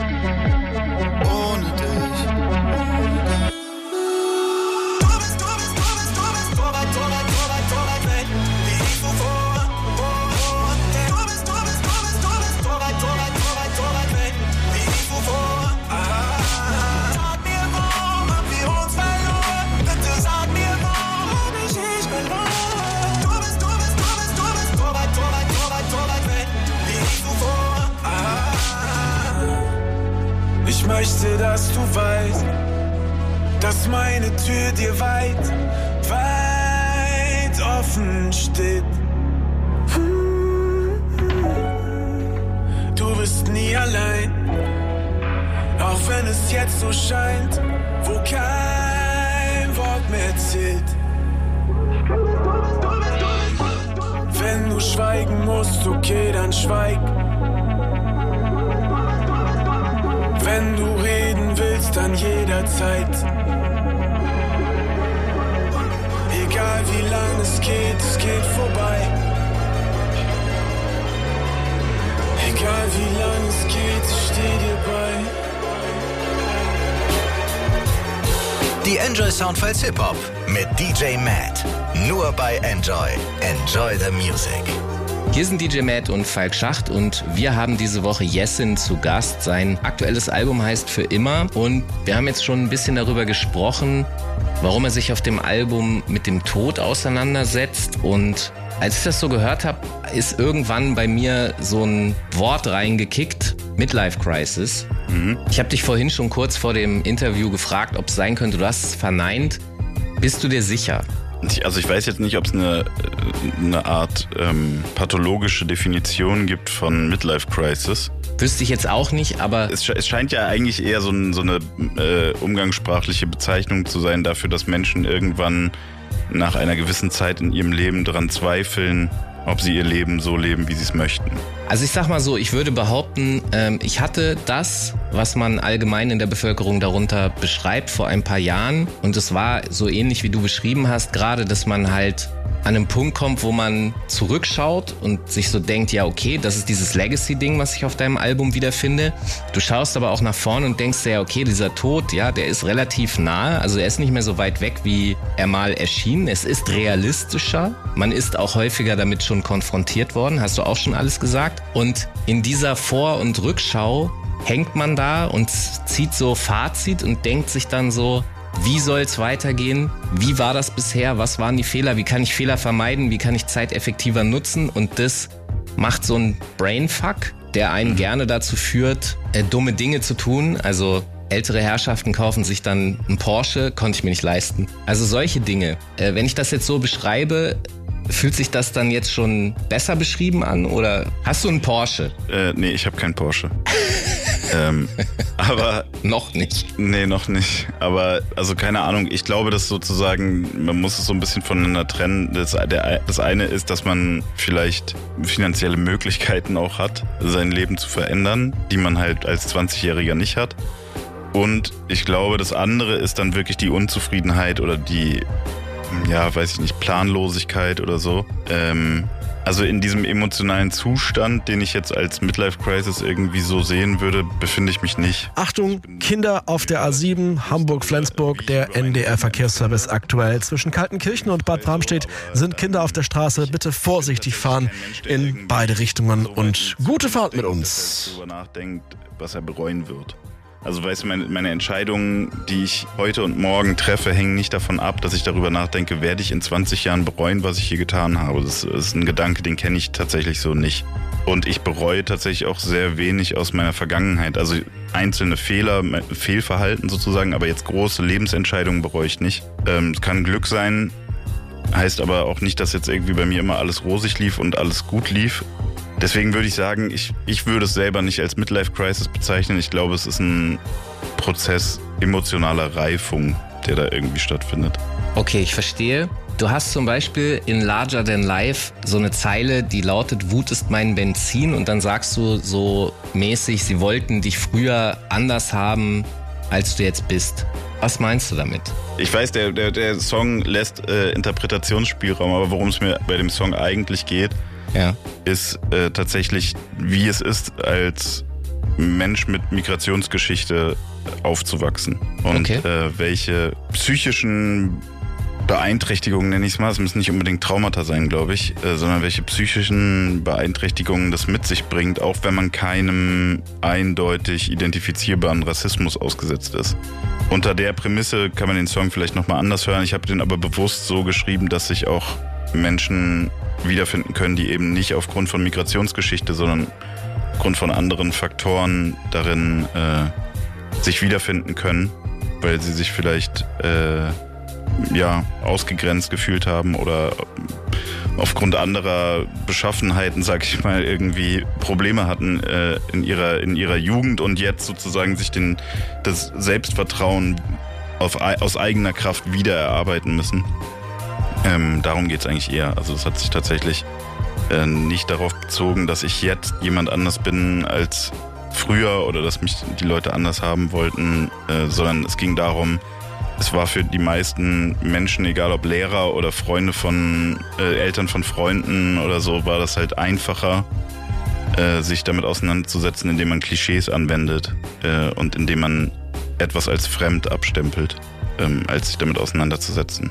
Möchte, dass du weißt, dass meine Tür dir weit, weit offen steht. Du bist nie allein, auch wenn es jetzt so scheint, wo kein Wort mehr zählt. Wenn du schweigen musst, okay, dann schweig. Wenn du reden willst, dann jederzeit. Egal wie lang es geht, es geht vorbei. Egal wie lang es geht, ich steh dir bei. Die Enjoy Soundfiles Hip Hop mit DJ Matt. Nur bei Enjoy. Enjoy the Music. Hier sind DJ Matt und Falk Schacht und wir haben diese Woche Jessin zu Gast. Sein aktuelles Album heißt Für immer und wir haben jetzt schon ein bisschen darüber gesprochen, warum er sich auf dem Album mit dem Tod auseinandersetzt und als ich das so gehört habe, ist irgendwann bei mir so ein Wort reingekickt, Midlife Crisis. Ich habe dich vorhin schon kurz vor dem Interview gefragt, ob es sein könnte, du hast es verneint. Bist du dir sicher? Also ich weiß jetzt nicht, ob es eine, eine Art ähm, pathologische Definition gibt von Midlife Crisis. Wüsste ich jetzt auch nicht, aber. Es, es scheint ja eigentlich eher so, ein, so eine äh, umgangssprachliche Bezeichnung zu sein dafür, dass Menschen irgendwann nach einer gewissen Zeit in ihrem Leben daran zweifeln, ob sie ihr Leben so leben, wie sie es möchten. Also ich sag mal so, ich würde behaupten, ähm, ich hatte das, was man allgemein in der Bevölkerung darunter beschreibt, vor ein paar Jahren. Und es war so ähnlich, wie du beschrieben hast, gerade, dass man halt an einem Punkt kommt, wo man zurückschaut und sich so denkt, ja, okay, das ist dieses Legacy-Ding, was ich auf deinem Album wiederfinde. Du schaust aber auch nach vorne und denkst ja, okay, dieser Tod, ja, der ist relativ nahe. Also er ist nicht mehr so weit weg, wie er mal erschien. Es ist realistischer. Man ist auch häufiger damit schon konfrontiert worden, hast du auch schon alles gesagt. Und in dieser Vor- und Rückschau hängt man da und zieht so Fazit und denkt sich dann so, wie soll es weitergehen? Wie war das bisher? Was waren die Fehler? Wie kann ich Fehler vermeiden? Wie kann ich Zeit effektiver nutzen? Und das macht so ein Brainfuck, der einen gerne dazu führt, äh, dumme Dinge zu tun. Also ältere Herrschaften kaufen sich dann ein Porsche, konnte ich mir nicht leisten. Also solche Dinge. Äh, wenn ich das jetzt so beschreibe, Fühlt sich das dann jetzt schon besser beschrieben an oder hast du einen Porsche? Äh, nee, ich habe keinen Porsche. ähm, aber noch nicht. Nee, noch nicht. Aber also keine Ahnung. Ich glaube, dass sozusagen man muss es so ein bisschen voneinander trennen. Das, der, das eine ist, dass man vielleicht finanzielle Möglichkeiten auch hat, sein Leben zu verändern, die man halt als 20-Jähriger nicht hat. Und ich glaube, das andere ist dann wirklich die Unzufriedenheit oder die ja, weiß ich nicht, Planlosigkeit oder so. Ähm, also in diesem emotionalen Zustand, den ich jetzt als Midlife Crisis irgendwie so sehen würde, befinde ich mich nicht. Achtung, Kinder auf der A7, Hamburg-Flensburg, der NDR-Verkehrsservice aktuell. Zwischen Kaltenkirchen und Bad Bramstedt sind Kinder auf der Straße. Bitte vorsichtig fahren in beide Richtungen und gute Fahrt mit uns. Nachdenkt, was er bereuen wird. Also weißt du, meine, meine Entscheidungen, die ich heute und morgen treffe, hängen nicht davon ab, dass ich darüber nachdenke, werde ich in 20 Jahren bereuen, was ich hier getan habe. Das ist ein Gedanke, den kenne ich tatsächlich so nicht. Und ich bereue tatsächlich auch sehr wenig aus meiner Vergangenheit. Also einzelne Fehler, Fehlverhalten sozusagen, aber jetzt große Lebensentscheidungen bereue ich nicht. Ähm, es kann Glück sein, heißt aber auch nicht, dass jetzt irgendwie bei mir immer alles rosig lief und alles gut lief. Deswegen würde ich sagen, ich, ich würde es selber nicht als Midlife Crisis bezeichnen. Ich glaube, es ist ein Prozess emotionaler Reifung, der da irgendwie stattfindet. Okay, ich verstehe. Du hast zum Beispiel in Larger Than Life so eine Zeile, die lautet, Wut ist mein Benzin und dann sagst du so mäßig, sie wollten dich früher anders haben, als du jetzt bist. Was meinst du damit? Ich weiß, der, der, der Song lässt äh, Interpretationsspielraum, aber worum es mir bei dem Song eigentlich geht, ja. ist äh, tatsächlich, wie es ist, als Mensch mit Migrationsgeschichte aufzuwachsen. Und Okay. äh, welche psychischen Beeinträchtigungen, nenne ich es mal, es müssen nicht unbedingt Traumata sein, glaube ich, äh, sondern welche psychischen Beeinträchtigungen das mit sich bringt, auch wenn man keinem eindeutig identifizierbaren Rassismus ausgesetzt ist. Unter der Prämisse kann man den Song vielleicht nochmal anders hören. Ich habe den aber bewusst so geschrieben, dass sich auch Menschen wiederfinden können, die eben nicht aufgrund von Migrationsgeschichte, sondern aufgrund von anderen Faktoren darin äh, sich wiederfinden können, weil sie sich vielleicht äh, ja ausgegrenzt gefühlt haben oder aufgrund anderer Beschaffenheiten, sag ich mal, irgendwie Probleme hatten äh, in ihrer in ihrer Jugend und jetzt sozusagen sich den das Selbstvertrauen auf, aus eigener Kraft wieder erarbeiten müssen. Ähm, darum geht's eigentlich eher. Also es hat sich tatsächlich äh, nicht darauf bezogen, dass ich jetzt jemand anders bin als früher oder dass mich die Leute anders haben wollten, äh, sondern es ging darum, es war für die meisten Menschen, egal ob Lehrer oder Freunde von äh, Eltern von Freunden oder so, war das halt einfacher, äh, sich damit auseinanderzusetzen, indem man Klischees anwendet äh, und indem man etwas als fremd abstempelt, ähm, als sich damit auseinanderzusetzen.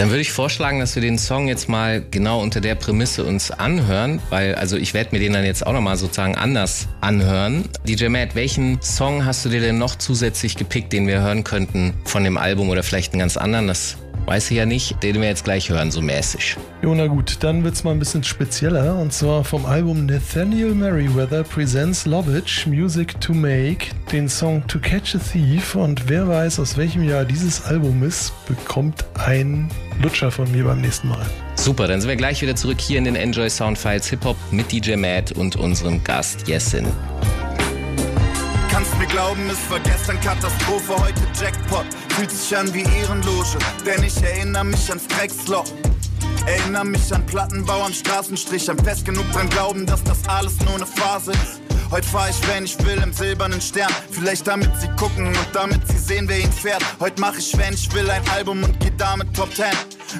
Dann würde ich vorschlagen, dass wir den Song jetzt mal genau unter der Prämisse uns anhören, weil also ich werde mir den dann jetzt auch nochmal sozusagen anders anhören. DJ Matt, welchen Song hast du dir denn noch zusätzlich gepickt, den wir hören könnten von dem Album oder vielleicht einen ganz anderen? Das weiß ich ja nicht, den wir jetzt gleich hören, so mäßig. Jo, na gut, dann wird's mal ein bisschen spezieller und zwar vom Album Nathaniel Merriweather Presents Lovitch Music to Make, den Song To Catch a Thief und wer weiß, aus welchem Jahr dieses Album ist, bekommt ein Lutscher von mir beim nächsten Mal. Super, dann sind wir gleich wieder zurück hier in den Enjoy Soundfiles Hip Hop mit DJ Matt und unserem Gast Jessin. Kannst mir glauben, es war gestern Katastrophe, heute Jackpot. Fühlt sich an wie Ehrenloge, denn ich erinnere mich ans Drecksloch. Erinnere mich an Plattenbau am Straßenstrich, am fest genug dran glauben, dass das alles nur eine Phase ist. Heute fahr ich, wenn ich will, im silbernen Stern. Vielleicht damit sie gucken und damit sie sehen, wer ihn fährt. Heute mach ich, wenn ich will, ein Album und geh damit Top 10.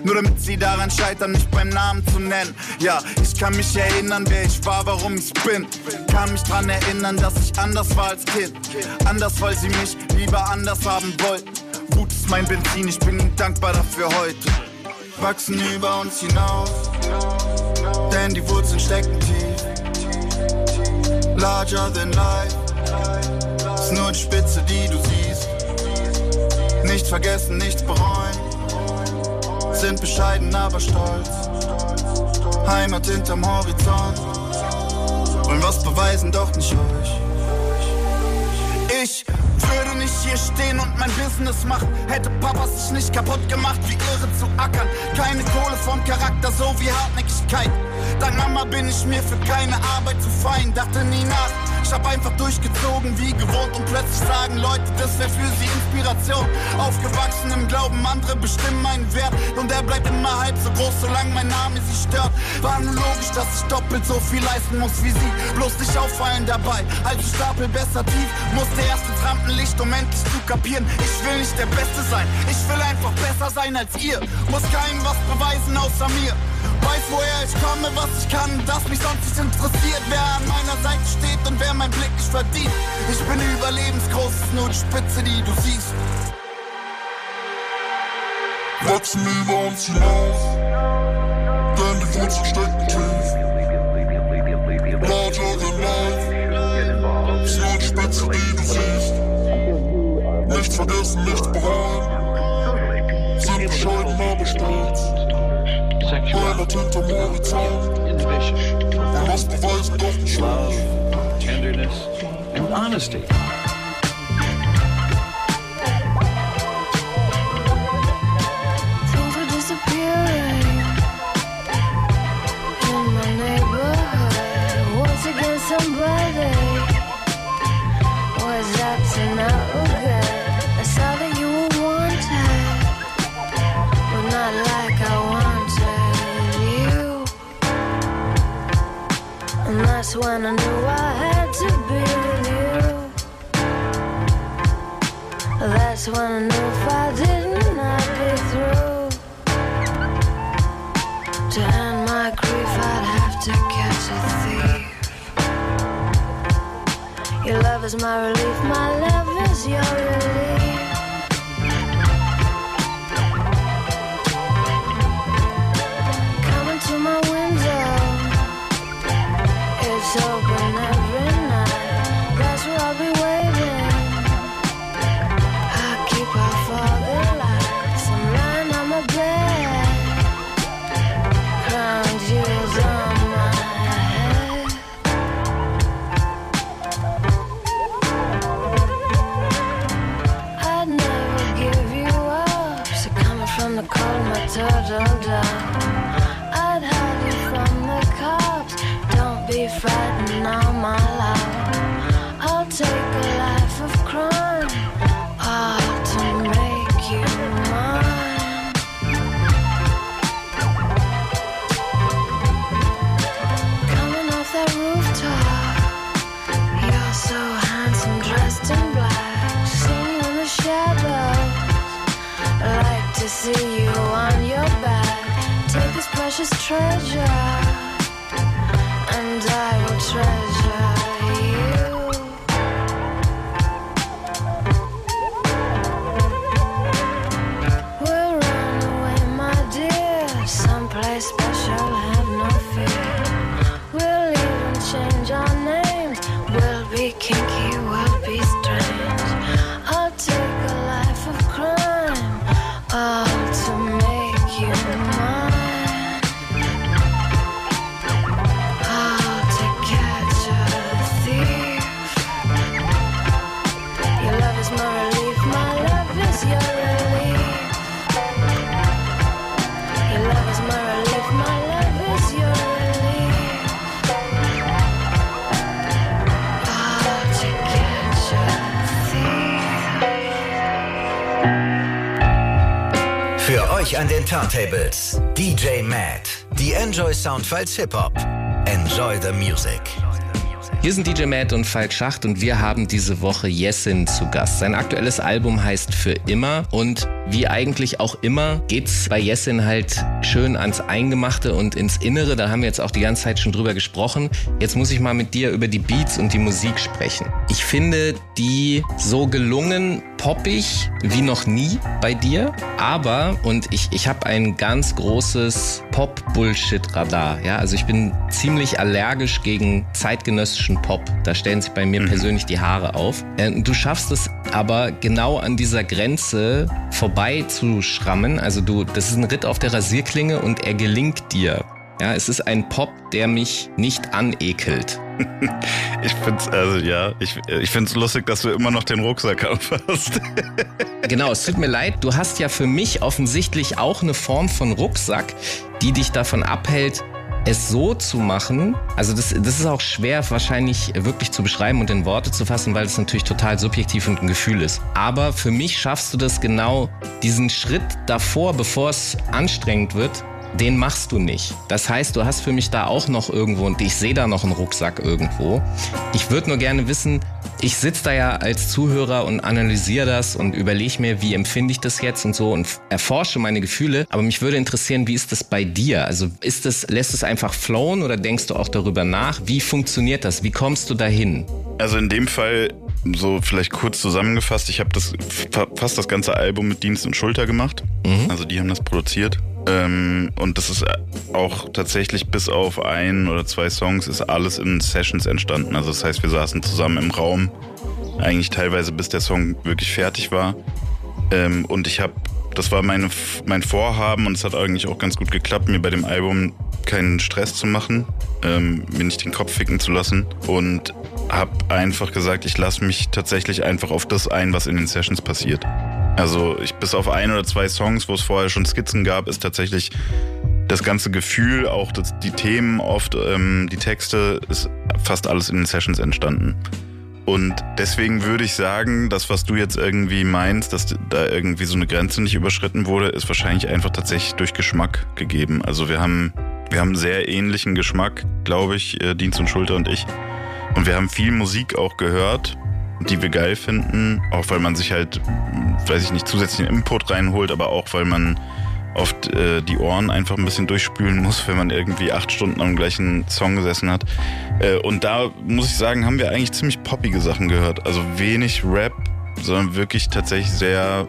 Nur damit sie daran scheitern, mich beim Namen zu nennen. Ja, ich kann mich erinnern, wer ich war, warum ich bin. Kann mich dran erinnern, dass ich anders war als Kind. Anders, weil sie mich lieber anders haben wollten. Wut ist mein Benzin, ich bin ihnen dankbar dafür heute. Wachsen über uns hinaus, denn die Wurzeln stecken tief. Larger than life, ist nur die Spitze, die du siehst. Nicht vergessen, nichts bereuen sind bescheiden, aber stolz. Heimat hinterm Horizont. Wollen was beweisen, doch nicht euch. Hier stehen und mein Business machen. Hätte Papa sich nicht kaputt gemacht, wie irre zu ackern. Keine Kohle vom Charakter, so wie Hartnäckigkeit. Dank Mama bin ich mir für keine Arbeit zu fein, dachte nie nach. Ich hab einfach durchgezogen wie gewohnt und plötzlich sagen Leute, das wäre für sie Inspiration. Aufgewachsen im Glauben, andere bestimmen meinen Wert und er bleibt immer halb so groß, solange mein Name sie stört. War nur logisch, dass ich doppelt so viel leisten muss wie sie. Bloß nicht auffallen dabei, als Stapel besser tief. Muss der erste Rampenlicht, um endlich zu kapieren. Ich will nicht der Beste sein, ich will einfach besser sein als ihr. Muss keinem was beweisen außer mir. Weiß, woher ich komme, was ich kann, dass mich sonst nicht interessiert, wer an meiner Seite steht und wer mein Blick nicht verdient. Ich bin überlebensgroß, ist nur die Spitze, die du siehst. Wachsen über uns hinaus, denn die Wurzeln stecken tief. Larger than life, ist nur die Spitze, die du siehst. Nicht vergessen, nichts bereuen, sind bescheiden, aber stolz. Heimat hinterm Horizont. Und was beweisen doch nicht Love, tenderness, and honesty. Things were disappearing in my neighborhood. Once again, somebody that's when I knew I had to be with you. That's when I knew if I didn't, I'd be through. To end my grief, I'd have to catch a thief. Your love is my relief, my love is your relief. Cold, my Turntables DJ Matt. Die Enjoy Soundfiles Hip Hop. Enjoy the music. Hier sind DJ Matt und Falk Schacht und wir haben diese Woche Jessin zu Gast. Sein aktuelles Album heißt Für immer und wie eigentlich auch immer geht's bei Jessin halt schön ans Eingemachte und ins Innere. Da haben wir jetzt auch die ganze Zeit schon drüber gesprochen. Jetzt muss ich mal mit dir über die Beats und die Musik sprechen. Ich finde die so gelungen poppig wie noch nie bei dir, aber und ich ich habe ein ganz großes Pop Bullshit Radar, ja? Also ich bin ziemlich allergisch gegen zeitgenössischen Pop. Da stellen sich bei mir persönlich die Haare auf. Äh, Du schaffst es aber genau an dieser Grenze vorbei zu schrammen. Also du, das ist ein Ritt auf der Rasierklinge und er gelingt dir. Ja, es ist ein Pop, der mich nicht anekelt. Ich find's, also ja, ich, ich find's lustig, dass du immer noch den Rucksack aufhast. Genau, es tut mir leid. Du hast ja für mich offensichtlich auch eine Form von Rucksack, die dich davon abhält, es so zu machen. Also das, das ist auch schwer wahrscheinlich wirklich zu beschreiben und in Worte zu fassen, weil es natürlich total subjektiv und ein Gefühl ist. Aber für mich schaffst du das genau, diesen Schritt davor, bevor es anstrengend wird, den machst du nicht. Das heißt, du hast für mich da auch noch irgendwo, und ich sehe da noch einen Rucksack irgendwo. Ich würde nur gerne wissen, ich sitze da ja als Zuhörer und analysiere das und überlege mir, wie empfinde ich das jetzt und so und erforsche meine Gefühle. Aber mich würde interessieren, wie ist das bei dir? Also ist das, lässt es einfach flowen oder denkst du auch darüber nach? Wie funktioniert das? Wie kommst du dahin? Also in dem Fall, so vielleicht kurz zusammengefasst, ich habe das fa- fast das ganze Album mit Dienst und Schulter gemacht. Also die haben das produziert. Ähm, und das ist auch tatsächlich bis auf ein oder zwei Songs ist alles in Sessions entstanden. Also das heißt, wir saßen zusammen im Raum, eigentlich teilweise bis der Song wirklich fertig war. Ähm, und ich habe, das war meine, mein Vorhaben und es hat eigentlich auch ganz gut geklappt, mir bei dem Album keinen Stress zu machen, ähm, mir nicht den Kopf ficken zu lassen und habe einfach gesagt, ich lasse mich tatsächlich einfach auf das ein, was in den Sessions passiert. Also ich bis auf ein oder zwei Songs, wo es vorher schon Skizzen gab, ist tatsächlich das ganze Gefühl, auch das, die Themen oft, ähm, die Texte, ist fast alles in den Sessions entstanden. Und deswegen würde ich sagen, das, was du jetzt irgendwie meinst, dass da irgendwie so eine Grenze nicht überschritten wurde, ist wahrscheinlich einfach tatsächlich durch Geschmack gegeben. Also wir haben, wir haben sehr ähnlichen Geschmack, glaube ich, äh, Dienst und Schulter und ich. Und wir haben viel Musik auch gehört, die wir geil finden, auch weil man sich halt, weiß ich nicht, zusätzlichen Input reinholt, aber auch weil man oft äh, die Ohren einfach ein bisschen durchspülen muss, wenn man irgendwie acht Stunden am gleichen Song gesessen hat. Äh, und da muss ich sagen, haben wir eigentlich ziemlich poppige Sachen gehört. Also wenig Rap, sondern wirklich tatsächlich sehr,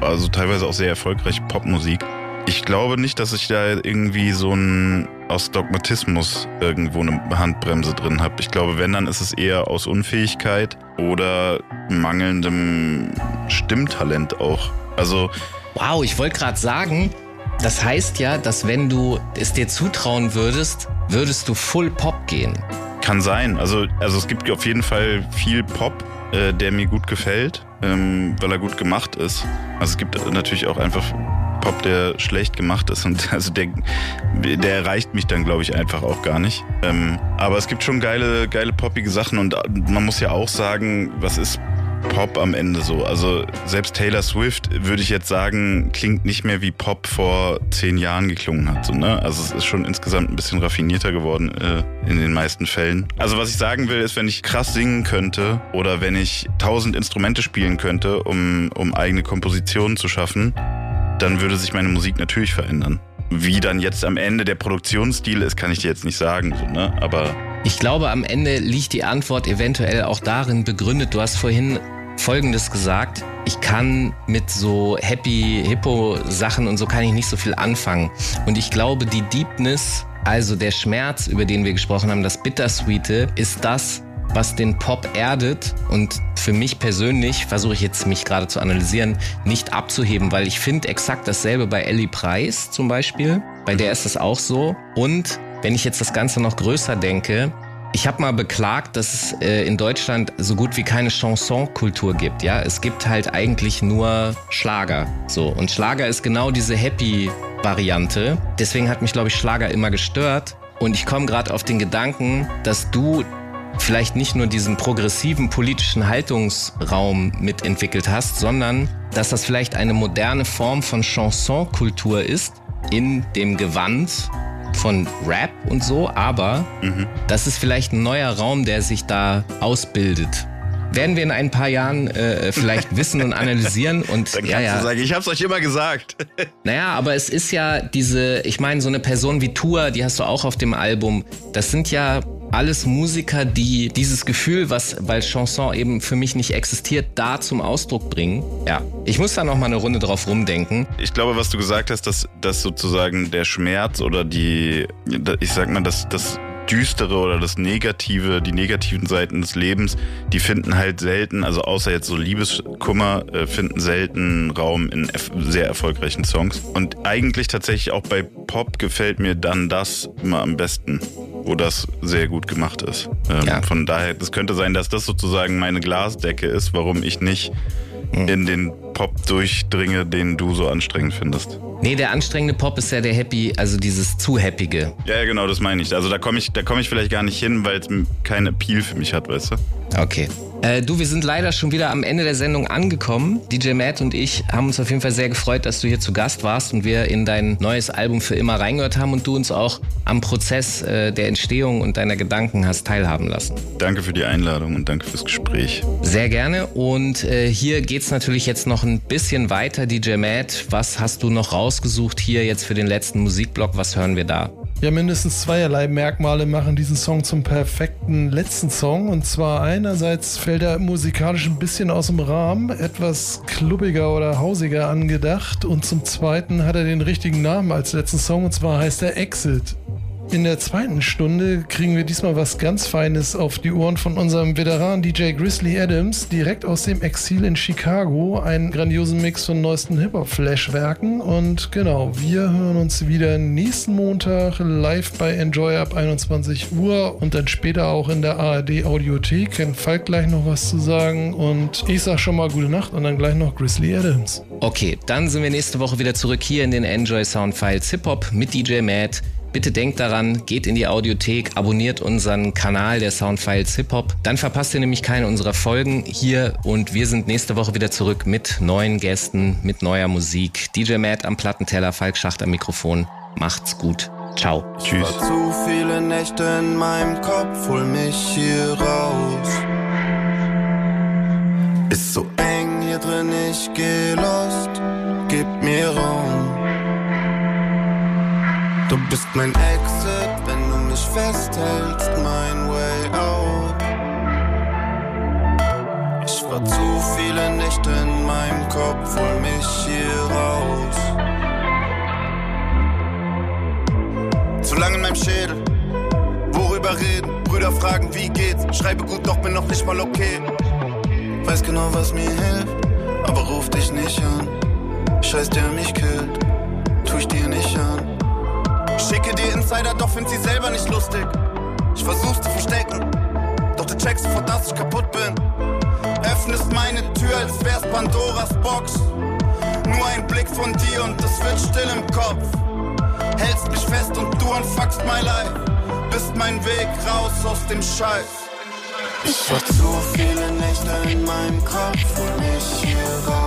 also teilweise auch sehr erfolgreiche Popmusik. Ich glaube nicht, dass ich da irgendwie so ein aus Dogmatismus irgendwo eine Handbremse drin habe. Ich glaube, wenn, dann ist es eher aus Unfähigkeit oder mangelndem Stimmtalent auch. Also Wow, ich wollte gerade sagen, das heißt ja, dass wenn du es dir zutrauen würdest, würdest du Full Pop gehen. Kann sein. Also, also es gibt auf jeden Fall viel Pop, äh, der mir gut gefällt, ähm, weil er gut gemacht ist. Also es gibt natürlich auch einfach Pop, der schlecht gemacht ist und also der, der erreicht mich dann, glaube ich, einfach auch gar nicht. Ähm, aber es gibt schon geile, geile poppige Sachen und man muss ja auch sagen, was ist Pop am Ende so. Also selbst Taylor Swift, würde ich jetzt sagen, klingt nicht mehr wie Pop vor zehn Jahren geklungen hat. So, ne? Also es ist schon insgesamt ein bisschen raffinierter geworden äh, in den meisten Fällen. Also was ich sagen will, ist, wenn ich krass singen könnte oder wenn ich tausend Instrumente spielen könnte, um, um eigene Kompositionen zu schaffen, dann würde sich meine Musik natürlich verändern. Wie dann jetzt am Ende der Produktionsstil ist, kann ich dir jetzt nicht sagen. So, ne? Aber Ich glaube, am Ende liegt die Antwort eventuell auch darin begründet. Du hast vorhin Folgendes gesagt. Ich kann mit so Happy Hippo Sachen und so kann ich nicht so viel anfangen. Und ich glaube, die Deepness, also der Schmerz, über den wir gesprochen haben, das Bittersweete, ist das, was den Pop erdet und für mich persönlich, versuche ich jetzt mich gerade zu analysieren, nicht abzuheben, weil ich finde exakt dasselbe bei Ellie Price zum Beispiel. Bei der ist es auch so. Und wenn ich jetzt das Ganze noch größer denke, ich habe mal beklagt, dass es äh, in Deutschland so gut wie keine Chansonkultur gibt. Ja, es gibt halt eigentlich nur Schlager. So und Schlager ist genau diese Happy-Variante. Deswegen hat mich, glaube ich, Schlager immer gestört. Und ich komme gerade auf den Gedanken, dass du vielleicht nicht nur diesen progressiven politischen Haltungsraum mitentwickelt hast, sondern dass das vielleicht eine moderne Form von Chansonkultur ist in dem Gewand von Rap und so, aber das ist vielleicht ein neuer Raum, der sich da ausbildet. Werden wir in ein paar Jahren äh, vielleicht wissen und analysieren und Dann ja, kannst ja. du sagen, ich hab's euch immer gesagt. Naja, aber es ist ja diese, ich meine, so eine Person wie Tua, die hast du auch auf dem Album. Das sind ja alles Musiker, die dieses Gefühl, was, weil Chanson eben für mich nicht existiert, da zum Ausdruck bringen. Ja, ich muss da noch mal eine Runde drauf rumdenken. Ich glaube, was du gesagt hast, dass, dass sozusagen der Schmerz oder die, ich sag mal, das, das Düstere oder das Negative, die negativen Seiten des Lebens, die finden halt selten, also außer jetzt so Liebeskummer, äh, finden selten Raum in sehr erfolgreichen Songs. Und eigentlich tatsächlich auch bei Pop gefällt mir dann das immer am besten, wo das sehr gut gemacht ist. Ähm, Von daher, das könnte sein, dass das sozusagen meine Glasdecke ist, warum ich nicht in den Pop durchdringe, den du so anstrengend findest. Nee, der anstrengende Pop ist ja der Happy, also dieses zu Happige. Ja, ja, genau, das meine ich. Also da komme ich, da komme ich vielleicht gar nicht hin, weil es keinen Appeal für mich hat, weißt du? Okay. Äh, du, wir sind leider schon wieder am Ende der Sendung angekommen. DJ Matt und ich haben uns auf jeden Fall sehr gefreut, dass du hier zu Gast warst und wir in dein neues Album für immer reingehört haben und du uns auch am Prozess äh, der Entstehung und deiner Gedanken hast teilhaben lassen. Danke für die Einladung und danke fürs Gespräch. Sehr gerne. Und äh, hier geht's natürlich jetzt noch ein bisschen weiter. DJ Matt, was hast du noch rausgesucht hier jetzt für den letzten Musikblock? Was hören wir da? Ja, mindestens zweierlei Merkmale machen diesen Song zum perfekten letzten Song. Und zwar einerseits fällt er musikalisch ein bisschen aus dem Rahmen, etwas klubbiger oder hausiger angedacht. Und zum zweiten hat er den richtigen Namen als letzten Song, und zwar heißt er Exit. In der zweiten Stunde kriegen wir diesmal was ganz Feines auf die Ohren von unserem Veteran DJ Grizzly Adams, direkt aus dem Exil in Chicago. Einen grandiosen Mix von neuesten Hip-Hop-Flashwerken. Und genau, wir hören uns wieder nächsten Montag live bei Enjoy ab 21 Uhr und dann später auch in der ARD Audiothek. Kann Falk gleich noch was zu sagen. Und ich sag schon mal gute Nacht und dann gleich noch Grizzly Adams. Okay, dann sind wir nächste Woche wieder zurück hier in den Enjoy Sound Files Hip Hop mit DJ Matt. Bitte denkt daran, geht in die Audiothek, abonniert unseren Kanal der Soundfiles Hip Hop. Dann verpasst ihr nämlich keine unserer Folgen hier und wir sind nächste Woche wieder zurück mit neuen Gästen, mit neuer Musik. DJ Matt am Plattenteller, Falk Schacht am Mikrofon. Macht's gut. Ciao. Tschüss. War zu viele Nächte in meinem Kopf, hol mich hier raus. Ist so eng hier drin, ich geh lost, gib mir Raum. Du bist mein Exit, wenn du mich festhältst, mein Way out. Ich war zu viele Nächte in meinem Kopf, hol mich hier raus. Zu lange in meinem Schädel, worüber reden? Brüder fragen, wie geht's? Schreibe gut, doch bin noch nicht mal okay. Weiß genau, was mir hilft, aber ruf dich nicht an. Scheiß, der mich killt, tu ich dir nicht an. Schicke dir Insider, doch find sie selber nicht lustig. Ich versuch's zu verstecken, doch du checkst sofort, dass ich kaputt bin. Öffnest meine Tür, als wär's Pandoras Box. Nur ein Blick von dir und es wird still im Kopf. Hältst mich fest und du unfuckst my life. Bist mein Weg raus aus dem Scheiß. Ich war zu viele Nächte in meinem Kopf, hol mich hier raus.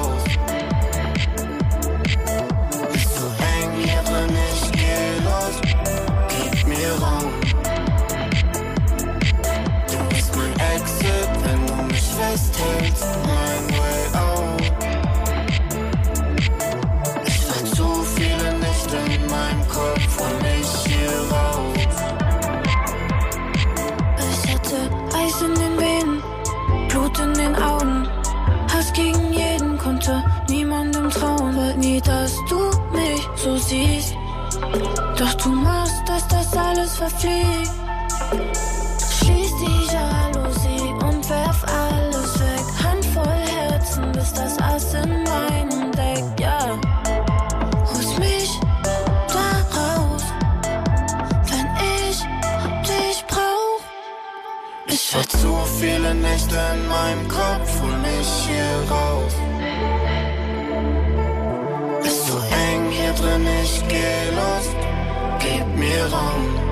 Doch du machst, dass das alles verfliegt. Viele Nächte in meinem Kopf, hol mich hier raus. Ist so eng hier drin, ich geh los, gib mir Raum.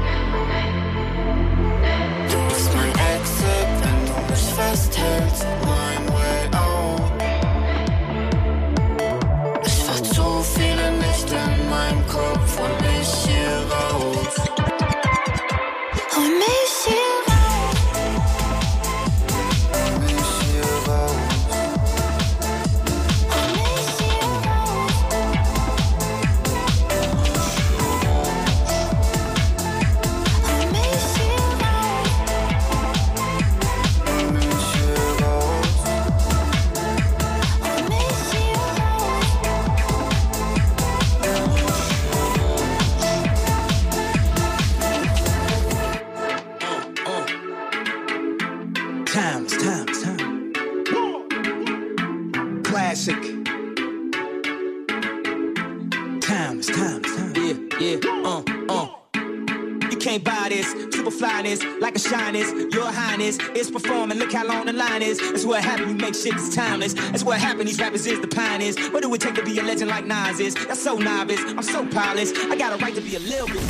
Make shit timeless. That's what happened, these rappers is the pioneers. What do it take to be a legend like Nas is? That's so novice, I'm so polished. I got a right to be a little bit.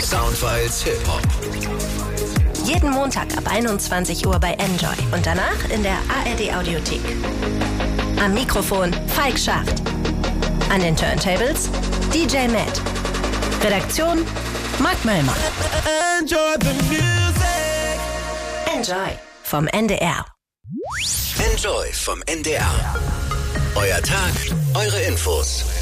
Soundfiles Hip Hop. Jeden Montag ab 21 Uhr bei Enjoy und danach in der ARD Audiothek. Am Mikrofon Falk Schacht. An den Turntables DJ Matt. Redaktion Mark Möllmann. Enjoy the music. Enjoy vom NDR. Enjoy vom NDR. Euer Tag, eure Infos.